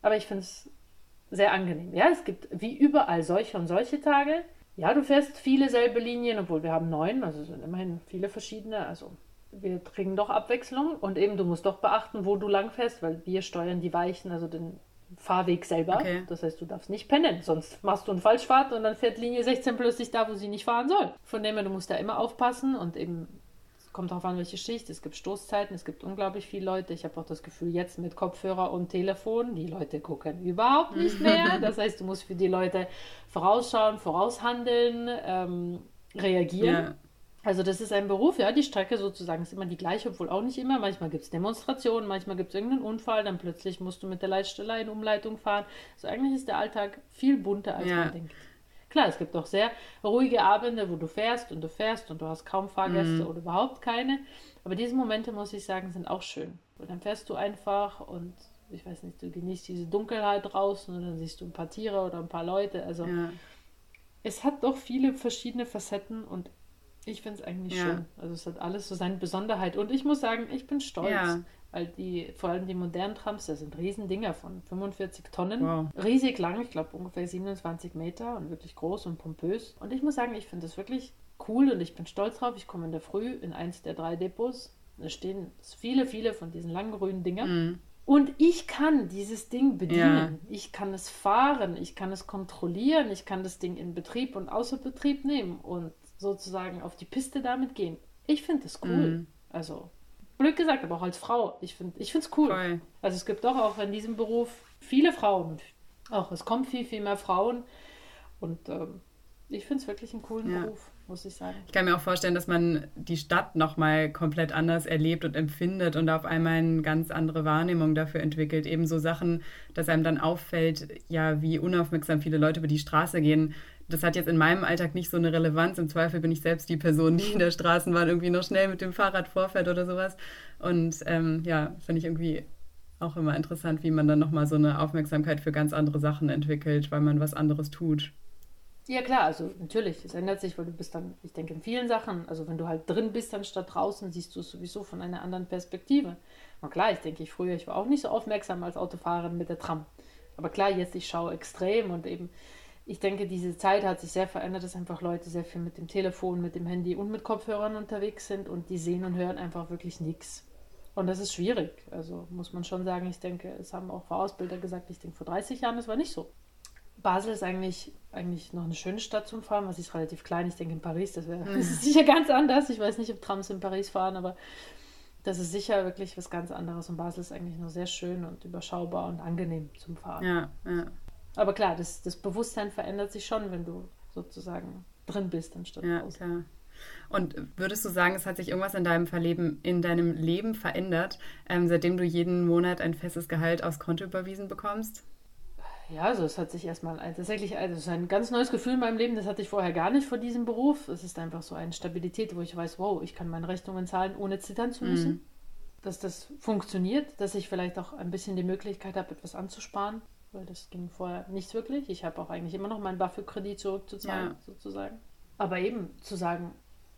aber ich finde es sehr angenehm. Ja, es gibt wie überall solche und solche Tage. Ja, du fährst viele selbe Linien, obwohl wir haben neun, also sind immerhin viele verschiedene. Also wir kriegen doch Abwechslung und eben du musst doch beachten, wo du lang fährst, weil wir steuern die Weichen, also den Fahrweg selber. Okay. Das heißt, du darfst nicht pennen, sonst machst du einen Falschfahrt und dann fährt Linie 16 plötzlich da, wo sie nicht fahren soll. Von dem her, du musst da immer aufpassen und eben kommt darauf an, welche Schicht. Es gibt Stoßzeiten, es gibt unglaublich viele Leute. Ich habe auch das Gefühl, jetzt mit Kopfhörer und Telefon, die Leute gucken überhaupt nicht [LAUGHS] mehr. Das heißt, du musst für die Leute vorausschauen, voraushandeln, ähm, reagieren. Ja. Also das ist ein Beruf, ja, die Strecke sozusagen ist immer die gleiche, obwohl auch nicht immer. Manchmal gibt es Demonstrationen, manchmal gibt es irgendeinen Unfall, dann plötzlich musst du mit der Leitstelle in Umleitung fahren. Also eigentlich ist der Alltag viel bunter, als ja. man denkt. Klar, es gibt auch sehr ruhige Abende, wo du fährst und du fährst und du hast kaum Fahrgäste mhm. oder überhaupt keine. Aber diese Momente, muss ich sagen, sind auch schön. Und dann fährst du einfach und ich weiß nicht, du genießt diese Dunkelheit draußen und dann siehst du ein paar Tiere oder ein paar Leute. Also ja. es hat doch viele verschiedene Facetten und ich finde es eigentlich ja. schön. Also es hat alles so seine Besonderheit. Und ich muss sagen, ich bin stolz. Ja. Weil die, vor allem die modernen Trams, das sind Riesendinger von 45 Tonnen. Wow. Riesig lang, ich glaube ungefähr 27 Meter und wirklich groß und pompös. Und ich muss sagen, ich finde das wirklich cool und ich bin stolz drauf. Ich komme in der Früh in eins der drei Depots. Da stehen viele, viele von diesen langen grünen Dingern. Mhm. Und ich kann dieses Ding bedienen. Ja. Ich kann es fahren, ich kann es kontrollieren, ich kann das Ding in Betrieb und außer Betrieb nehmen und sozusagen auf die Piste damit gehen. Ich finde das cool. Mhm. Also blöd gesagt, aber auch als Frau. Ich finde es ich cool. Voll. Also es gibt doch auch in diesem Beruf viele Frauen. Auch es kommt viel, viel mehr Frauen. Und ähm, ich finde es wirklich einen coolen ja. Beruf, muss ich sagen. Ich kann mir auch vorstellen, dass man die Stadt nochmal komplett anders erlebt und empfindet und auf einmal eine ganz andere Wahrnehmung dafür entwickelt. Ebenso Sachen, dass einem dann auffällt, ja, wie unaufmerksam viele Leute über die Straße gehen das hat jetzt in meinem Alltag nicht so eine Relevanz. Im Zweifel bin ich selbst die Person, die in der Straßenbahn irgendwie noch schnell mit dem Fahrrad vorfährt oder sowas. Und ähm, ja, finde ich irgendwie auch immer interessant, wie man dann nochmal so eine Aufmerksamkeit für ganz andere Sachen entwickelt, weil man was anderes tut. Ja klar, also natürlich, es ändert sich, weil du bist dann, ich denke in vielen Sachen, also wenn du halt drin bist, anstatt draußen, siehst du es sowieso von einer anderen Perspektive. Und klar, ich denke, ich früher, ich war auch nicht so aufmerksam als Autofahrerin mit der Tram. Aber klar, jetzt ich schaue extrem und eben, ich denke, diese Zeit hat sich sehr verändert, dass einfach Leute sehr viel mit dem Telefon, mit dem Handy und mit Kopfhörern unterwegs sind und die sehen und hören einfach wirklich nichts. Und das ist schwierig. Also muss man schon sagen, ich denke, es haben auch Vorausbilder gesagt, ich denke vor 30 Jahren, das war nicht so. Basel ist eigentlich, eigentlich noch eine schöne Stadt zum Fahren, was ist relativ klein. Ich denke in Paris, das mhm. [LAUGHS] sicher ganz anders. Ich weiß nicht, ob Trams in Paris fahren, aber das ist sicher wirklich was ganz anderes. Und Basel ist eigentlich nur sehr schön und überschaubar und angenehm zum Fahren. Ja, ja. Aber klar, das, das Bewusstsein verändert sich schon, wenn du sozusagen drin bist anstatt ja, draußen. Klar. Und würdest du sagen, es hat sich irgendwas in deinem Verleben, in deinem Leben verändert, ähm, seitdem du jeden Monat ein festes Gehalt aufs Konto überwiesen bekommst? Ja, also es hat sich erstmal tatsächlich, also es ist ein ganz neues Gefühl in meinem Leben, das hatte ich vorher gar nicht vor diesem Beruf. Es ist einfach so eine Stabilität, wo ich weiß, wow, ich kann meine Rechnungen zahlen, ohne zittern zu müssen. Mhm. Dass das funktioniert, dass ich vielleicht auch ein bisschen die Möglichkeit habe, etwas anzusparen, weil das ging vorher nicht wirklich. Ich habe auch eigentlich immer noch meinen BAföG-Kredit zurückzuzahlen, ja. sozusagen. Aber eben zu sagen,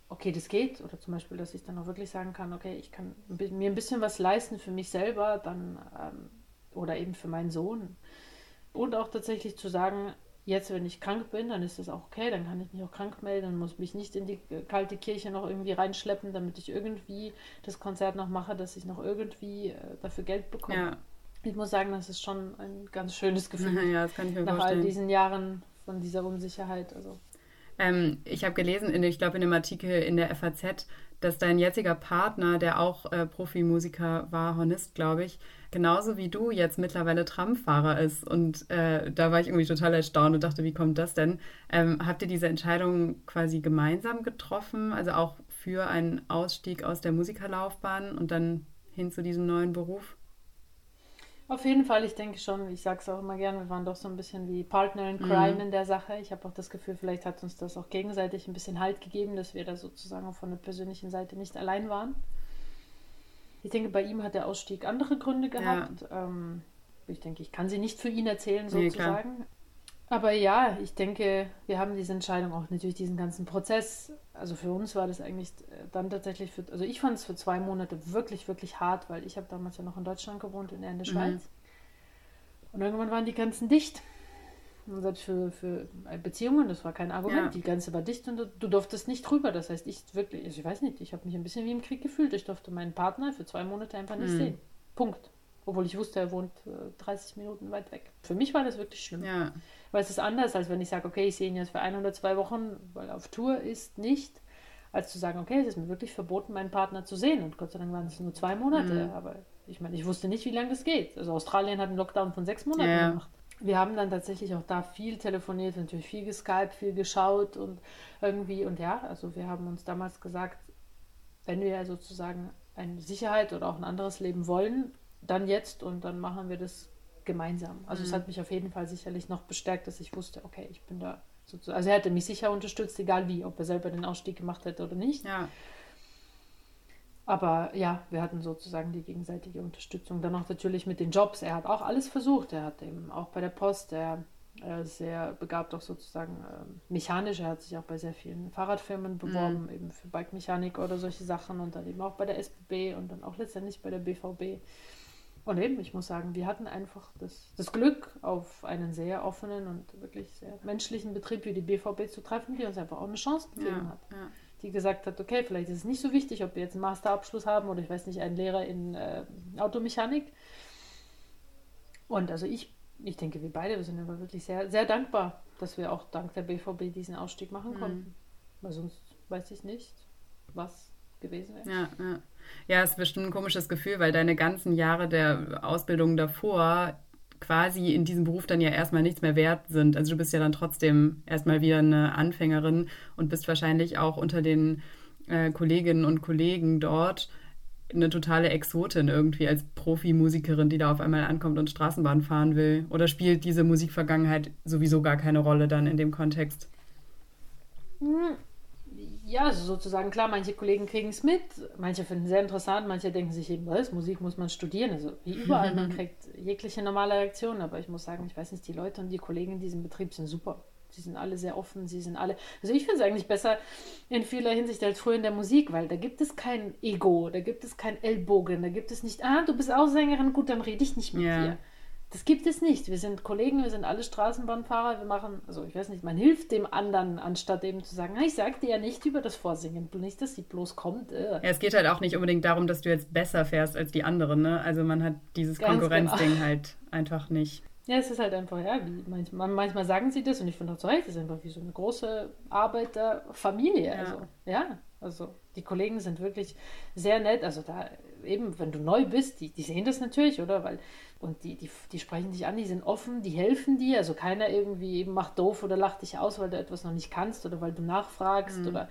okay, das geht, oder zum Beispiel, dass ich dann auch wirklich sagen kann, okay, ich kann mir ein bisschen was leisten für mich selber, dann ähm, oder eben für meinen Sohn und auch tatsächlich zu sagen, jetzt, wenn ich krank bin, dann ist das auch okay, dann kann ich mich auch krank melden und muss mich nicht in die kalte Kirche noch irgendwie reinschleppen, damit ich irgendwie das Konzert noch mache, dass ich noch irgendwie äh, dafür Geld bekomme. Ja. Ich muss sagen, das ist schon ein ganz schönes [LAUGHS] Gefühl. Ja, das kann ich mir Nach vorstellen. all diesen Jahren von dieser Unsicherheit. Also. Ähm, ich habe gelesen, in, ich glaube in dem Artikel in der FAZ, dass dein jetziger Partner, der auch äh, Profimusiker war, Hornist, glaube ich, genauso wie du jetzt mittlerweile Tramfahrer ist. Und äh, da war ich irgendwie total erstaunt und dachte, wie kommt das denn? Ähm, habt ihr diese Entscheidung quasi gemeinsam getroffen, also auch für einen Ausstieg aus der Musikerlaufbahn und dann hin zu diesem neuen Beruf? Auf jeden Fall, ich denke schon, ich sage es auch immer gerne, wir waren doch so ein bisschen wie Partner in Crime mhm. in der Sache. Ich habe auch das Gefühl, vielleicht hat uns das auch gegenseitig ein bisschen Halt gegeben, dass wir da sozusagen von der persönlichen Seite nicht allein waren. Ich denke, bei ihm hat der Ausstieg andere Gründe gehabt. Ja. Ähm, ich denke, ich kann sie nicht für ihn erzählen, sozusagen. Nee, Aber ja, ich denke, wir haben diese Entscheidung auch natürlich diesen ganzen Prozess. Also für uns war das eigentlich äh, dann tatsächlich für, also ich fand es für zwei Monate wirklich, wirklich hart, weil ich habe damals ja noch in Deutschland gewohnt und er in der mhm. Schweiz. Mhm. Und irgendwann waren die Grenzen dicht. Und selbst für, für Beziehungen, das war kein Argument. Ja. Die Grenze war dicht und du, du, durftest nicht drüber. Das heißt, ich wirklich, also ich weiß nicht, ich habe mich ein bisschen wie im Krieg gefühlt. Ich durfte meinen Partner für zwei Monate einfach nicht mhm. sehen. Punkt. Obwohl ich wusste, er wohnt 30 äh, Minuten weit weg. Für mich war das wirklich schlimm. Ja. Weil es ist anders, als wenn ich sage, okay, ich sehe ihn jetzt für ein oder zwei Wochen, weil er auf Tour ist, nicht, als zu sagen, okay, es ist mir wirklich verboten, meinen Partner zu sehen. Und Gott sei Dank waren es nur zwei Monate. Mhm. Aber ich meine, ich wusste nicht, wie lange das geht. Also Australien hat einen Lockdown von sechs Monaten ja. gemacht wir haben dann tatsächlich auch da viel telefoniert, natürlich viel geskypt, viel geschaut und irgendwie, und ja, also wir haben uns damals gesagt, wenn wir sozusagen eine Sicherheit oder auch ein anderes Leben wollen, dann jetzt und dann machen wir das gemeinsam. Also mhm. es hat mich auf jeden Fall sicherlich noch bestärkt, dass ich wusste, okay, ich bin da sozusagen, also er hätte mich sicher unterstützt, egal wie, ob er selber den Ausstieg gemacht hätte oder nicht. Ja. Aber ja, wir hatten sozusagen die gegenseitige Unterstützung. Dann auch natürlich mit den Jobs. Er hat auch alles versucht. Er hat eben auch bei der Post, er, er ist sehr begabt auch sozusagen äh, mechanisch. Er hat sich auch bei sehr vielen Fahrradfirmen beworben, mhm. eben für Bike-Mechanik oder solche Sachen und dann eben auch bei der SBB und dann auch letztendlich bei der BVB. Und eben, ich muss sagen, wir hatten einfach das, das Glück, auf einen sehr offenen und wirklich sehr menschlichen Betrieb wie die BVB zu treffen, die uns einfach auch eine Chance gegeben ja, hat. Ja die gesagt hat, okay, vielleicht ist es nicht so wichtig, ob wir jetzt einen Masterabschluss haben oder ich weiß nicht, einen Lehrer in äh, Automechanik. Und also ich, ich denke, wir beide, wir sind aber wirklich sehr, sehr dankbar, dass wir auch dank der BVB diesen Ausstieg machen mhm. konnten. Mhm. Weil sonst weiß ich nicht, was gewesen wäre. Ja, ja. Ja, es ist bestimmt ein komisches Gefühl, weil deine ganzen Jahre der Ausbildung davor quasi in diesem Beruf dann ja erstmal nichts mehr wert sind. Also du bist ja dann trotzdem erstmal wieder eine Anfängerin und bist wahrscheinlich auch unter den äh, Kolleginnen und Kollegen dort eine totale Exotin irgendwie als Profimusikerin, die da auf einmal ankommt und Straßenbahn fahren will. Oder spielt diese Musikvergangenheit sowieso gar keine Rolle dann in dem Kontext? Ja, also sozusagen klar, manche Kollegen kriegen es mit, manche finden es sehr interessant, manche denken sich eben, was, Musik muss man studieren, also wie überall, man [LAUGHS] kriegt jegliche normale Reaktion, aber ich muss sagen, ich weiß nicht, die Leute und die Kollegen in diesem Betrieb sind super. Sie sind alle sehr offen, sie sind alle. Also ich finde es eigentlich besser in vieler Hinsicht als früher in der Musik, weil da gibt es kein Ego, da gibt es kein Ellbogen, da gibt es nicht, ah, du bist auch Sängerin, gut, dann rede ich nicht mit ja. dir. Das gibt es nicht. Wir sind Kollegen, wir sind alle Straßenbahnfahrer, wir machen, also ich weiß nicht, man hilft dem anderen, anstatt eben zu sagen, ich sag dir ja nicht über das Vorsingen, nicht, dass sie bloß kommt. Äh. Ja, es geht halt auch nicht unbedingt darum, dass du jetzt besser fährst als die anderen, ne? Also man hat dieses Ganz Konkurrenzding genau. halt einfach nicht. Ja, es ist halt einfach, ja, wie manchmal, manchmal sagen sie das und ich finde auch so, hey, das ist einfach wie so eine große Arbeiterfamilie. Ja. Also, ja, also die Kollegen sind wirklich sehr nett. Also da eben, wenn du neu bist, die, die sehen das natürlich, oder? Weil, und die, die, die sprechen dich an, die sind offen, die helfen dir. Also keiner irgendwie eben macht doof oder lacht dich aus, weil du etwas noch nicht kannst oder weil du nachfragst mhm. oder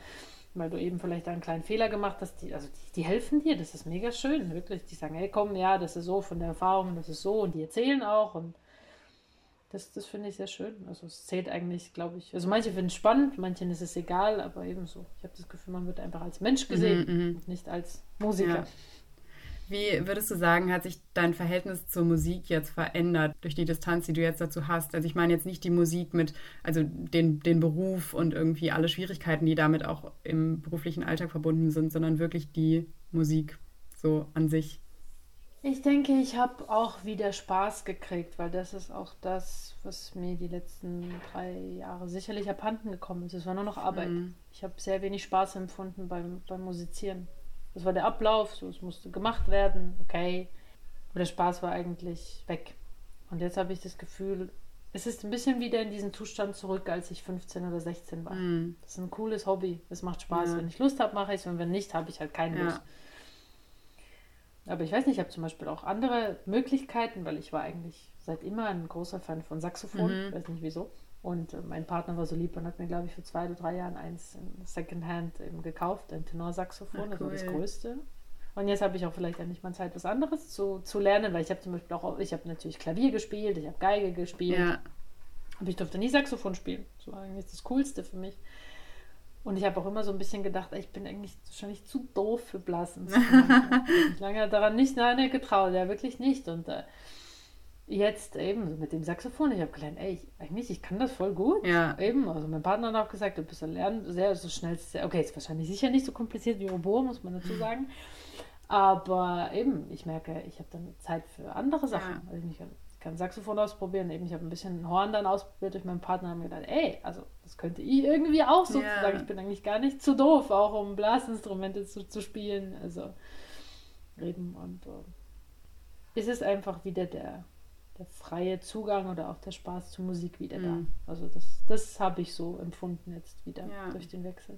weil du eben vielleicht einen kleinen Fehler gemacht hast. Die, also die, die helfen dir, das ist mega schön, wirklich. Die sagen, hey komm, ja, das ist so von der Erfahrung, das ist so und die erzählen auch und das, das finde ich sehr schön. Also es zählt eigentlich, glaube ich. Also manche finden es spannend, manchen ist es egal, aber ebenso. Ich habe das Gefühl, man wird einfach als Mensch gesehen mhm, und nicht als Musiker. Ja. Wie würdest du sagen, hat sich dein Verhältnis zur Musik jetzt verändert durch die Distanz, die du jetzt dazu hast? Also ich meine jetzt nicht die Musik mit, also den, den Beruf und irgendwie alle Schwierigkeiten, die damit auch im beruflichen Alltag verbunden sind, sondern wirklich die Musik so an sich. Ich denke, ich habe auch wieder Spaß gekriegt, weil das ist auch das, was mir die letzten drei Jahre sicherlich abhanden gekommen ist. Es war nur noch Arbeit. Mhm. Ich habe sehr wenig Spaß empfunden beim, beim Musizieren. Das war der Ablauf, so es musste gemacht werden, okay. Aber der Spaß war eigentlich weg. Und jetzt habe ich das Gefühl, es ist ein bisschen wieder in diesen Zustand zurück, als ich 15 oder 16 war. Mhm. Das ist ein cooles Hobby. Es macht Spaß. Ja. Wenn ich Lust habe, mache ich es. Und wenn nicht, habe ich halt keine ja. Lust. Aber ich weiß nicht, ich habe zum Beispiel auch andere Möglichkeiten, weil ich war eigentlich seit immer ein großer Fan von Saxophon. Mhm. Ich weiß nicht wieso. Und mein Partner war so lieb und hat mir, glaube ich, vor zwei oder drei Jahren eins Secondhand eben gekauft, ein Tenorsaxophon, Ach, cool. das war das größte. Und jetzt habe ich auch vielleicht endlich mal Zeit, was anderes zu, zu lernen, weil ich habe zum Beispiel auch, ich habe natürlich Klavier gespielt, ich habe Geige gespielt. Ja. Aber ich durfte nie Saxophon spielen. Das war eigentlich das Coolste für mich. Und ich habe auch immer so ein bisschen gedacht, ich bin eigentlich wahrscheinlich zu doof für Blasen. [LAUGHS] ich lange daran nicht nein, getraut, ja, wirklich nicht. Und äh, jetzt eben mit dem Saxophon, ich habe gelernt, ey, ich, eigentlich, ich kann das voll gut. Ja. Eben, also mein Partner hat auch gesagt, du bist lernen sehr so schnell, sehr, okay, ist wahrscheinlich sicher nicht so kompliziert wie Oboe, muss man dazu sagen. Aber eben, ich merke, ich habe dann Zeit für andere Sachen. Ja. Also ich kann Saxophon ausprobieren. Eben, ich habe ein bisschen Horn dann ausprobiert durch meinen Partner und habe mir gedacht, ey, also das könnte ich irgendwie auch sozusagen. Yeah. Ich bin eigentlich gar nicht zu doof, auch um Blasinstrumente zu, zu spielen. Also eben und ist es einfach wieder der, der freie Zugang oder auch der Spaß zur Musik wieder da. Mhm. Also das, das habe ich so empfunden jetzt wieder ja. durch den Wechsel.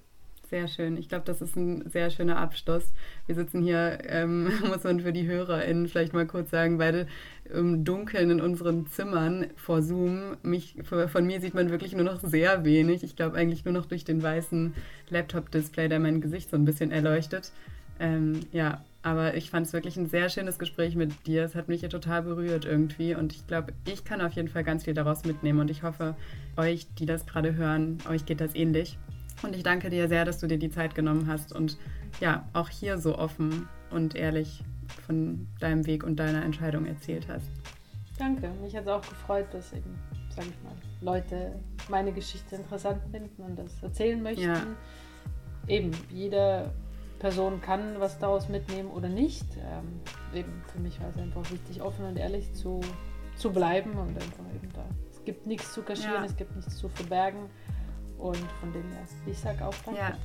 Sehr schön. Ich glaube, das ist ein sehr schöner Abschluss. Wir sitzen hier, ähm, [LAUGHS] muss man für die HörerInnen vielleicht mal kurz sagen, beide im Dunkeln in unseren Zimmern vor Zoom. Mich, von mir sieht man wirklich nur noch sehr wenig. Ich glaube eigentlich nur noch durch den weißen Laptop-Display, der mein Gesicht so ein bisschen erleuchtet. Ähm, ja, aber ich fand es wirklich ein sehr schönes Gespräch mit dir. Es hat mich ja total berührt irgendwie. Und ich glaube, ich kann auf jeden Fall ganz viel daraus mitnehmen. Und ich hoffe, euch, die das gerade hören, euch geht das ähnlich. Und ich danke dir sehr, dass du dir die Zeit genommen hast und ja, auch hier so offen und ehrlich von deinem Weg und deiner Entscheidung erzählt hast. Danke, mich hat es auch gefreut, dass eben, sage ich mal, Leute meine Geschichte interessant finden und das erzählen möchten. Ja. Eben, jede Person kann was daraus mitnehmen oder nicht. Ähm, eben, für mich war es einfach wichtig, offen und ehrlich zu, zu bleiben und einfach eben da. Es gibt nichts zu kaschieren, ja. es gibt nichts zu verbergen. Und von dem her, ich sage auch Danke. Ja,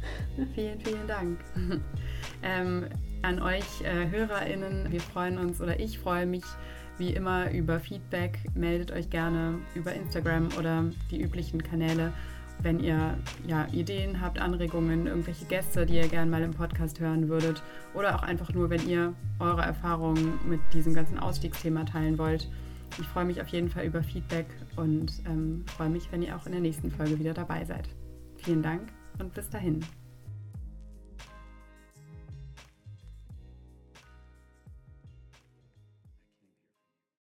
vielen, vielen Dank. [LAUGHS] ähm, an euch äh, HörerInnen, wir freuen uns oder ich freue mich wie immer über Feedback. Meldet euch gerne über Instagram oder die üblichen Kanäle, wenn ihr ja, Ideen habt, Anregungen, irgendwelche Gäste, die ihr gerne mal im Podcast hören würdet oder auch einfach nur, wenn ihr eure Erfahrungen mit diesem ganzen Ausstiegsthema teilen wollt. Ich freue mich auf jeden Fall über Feedback und ähm, freue mich, wenn ihr auch in der nächsten Folge wieder dabei seid. Vielen Dank und bis dahin.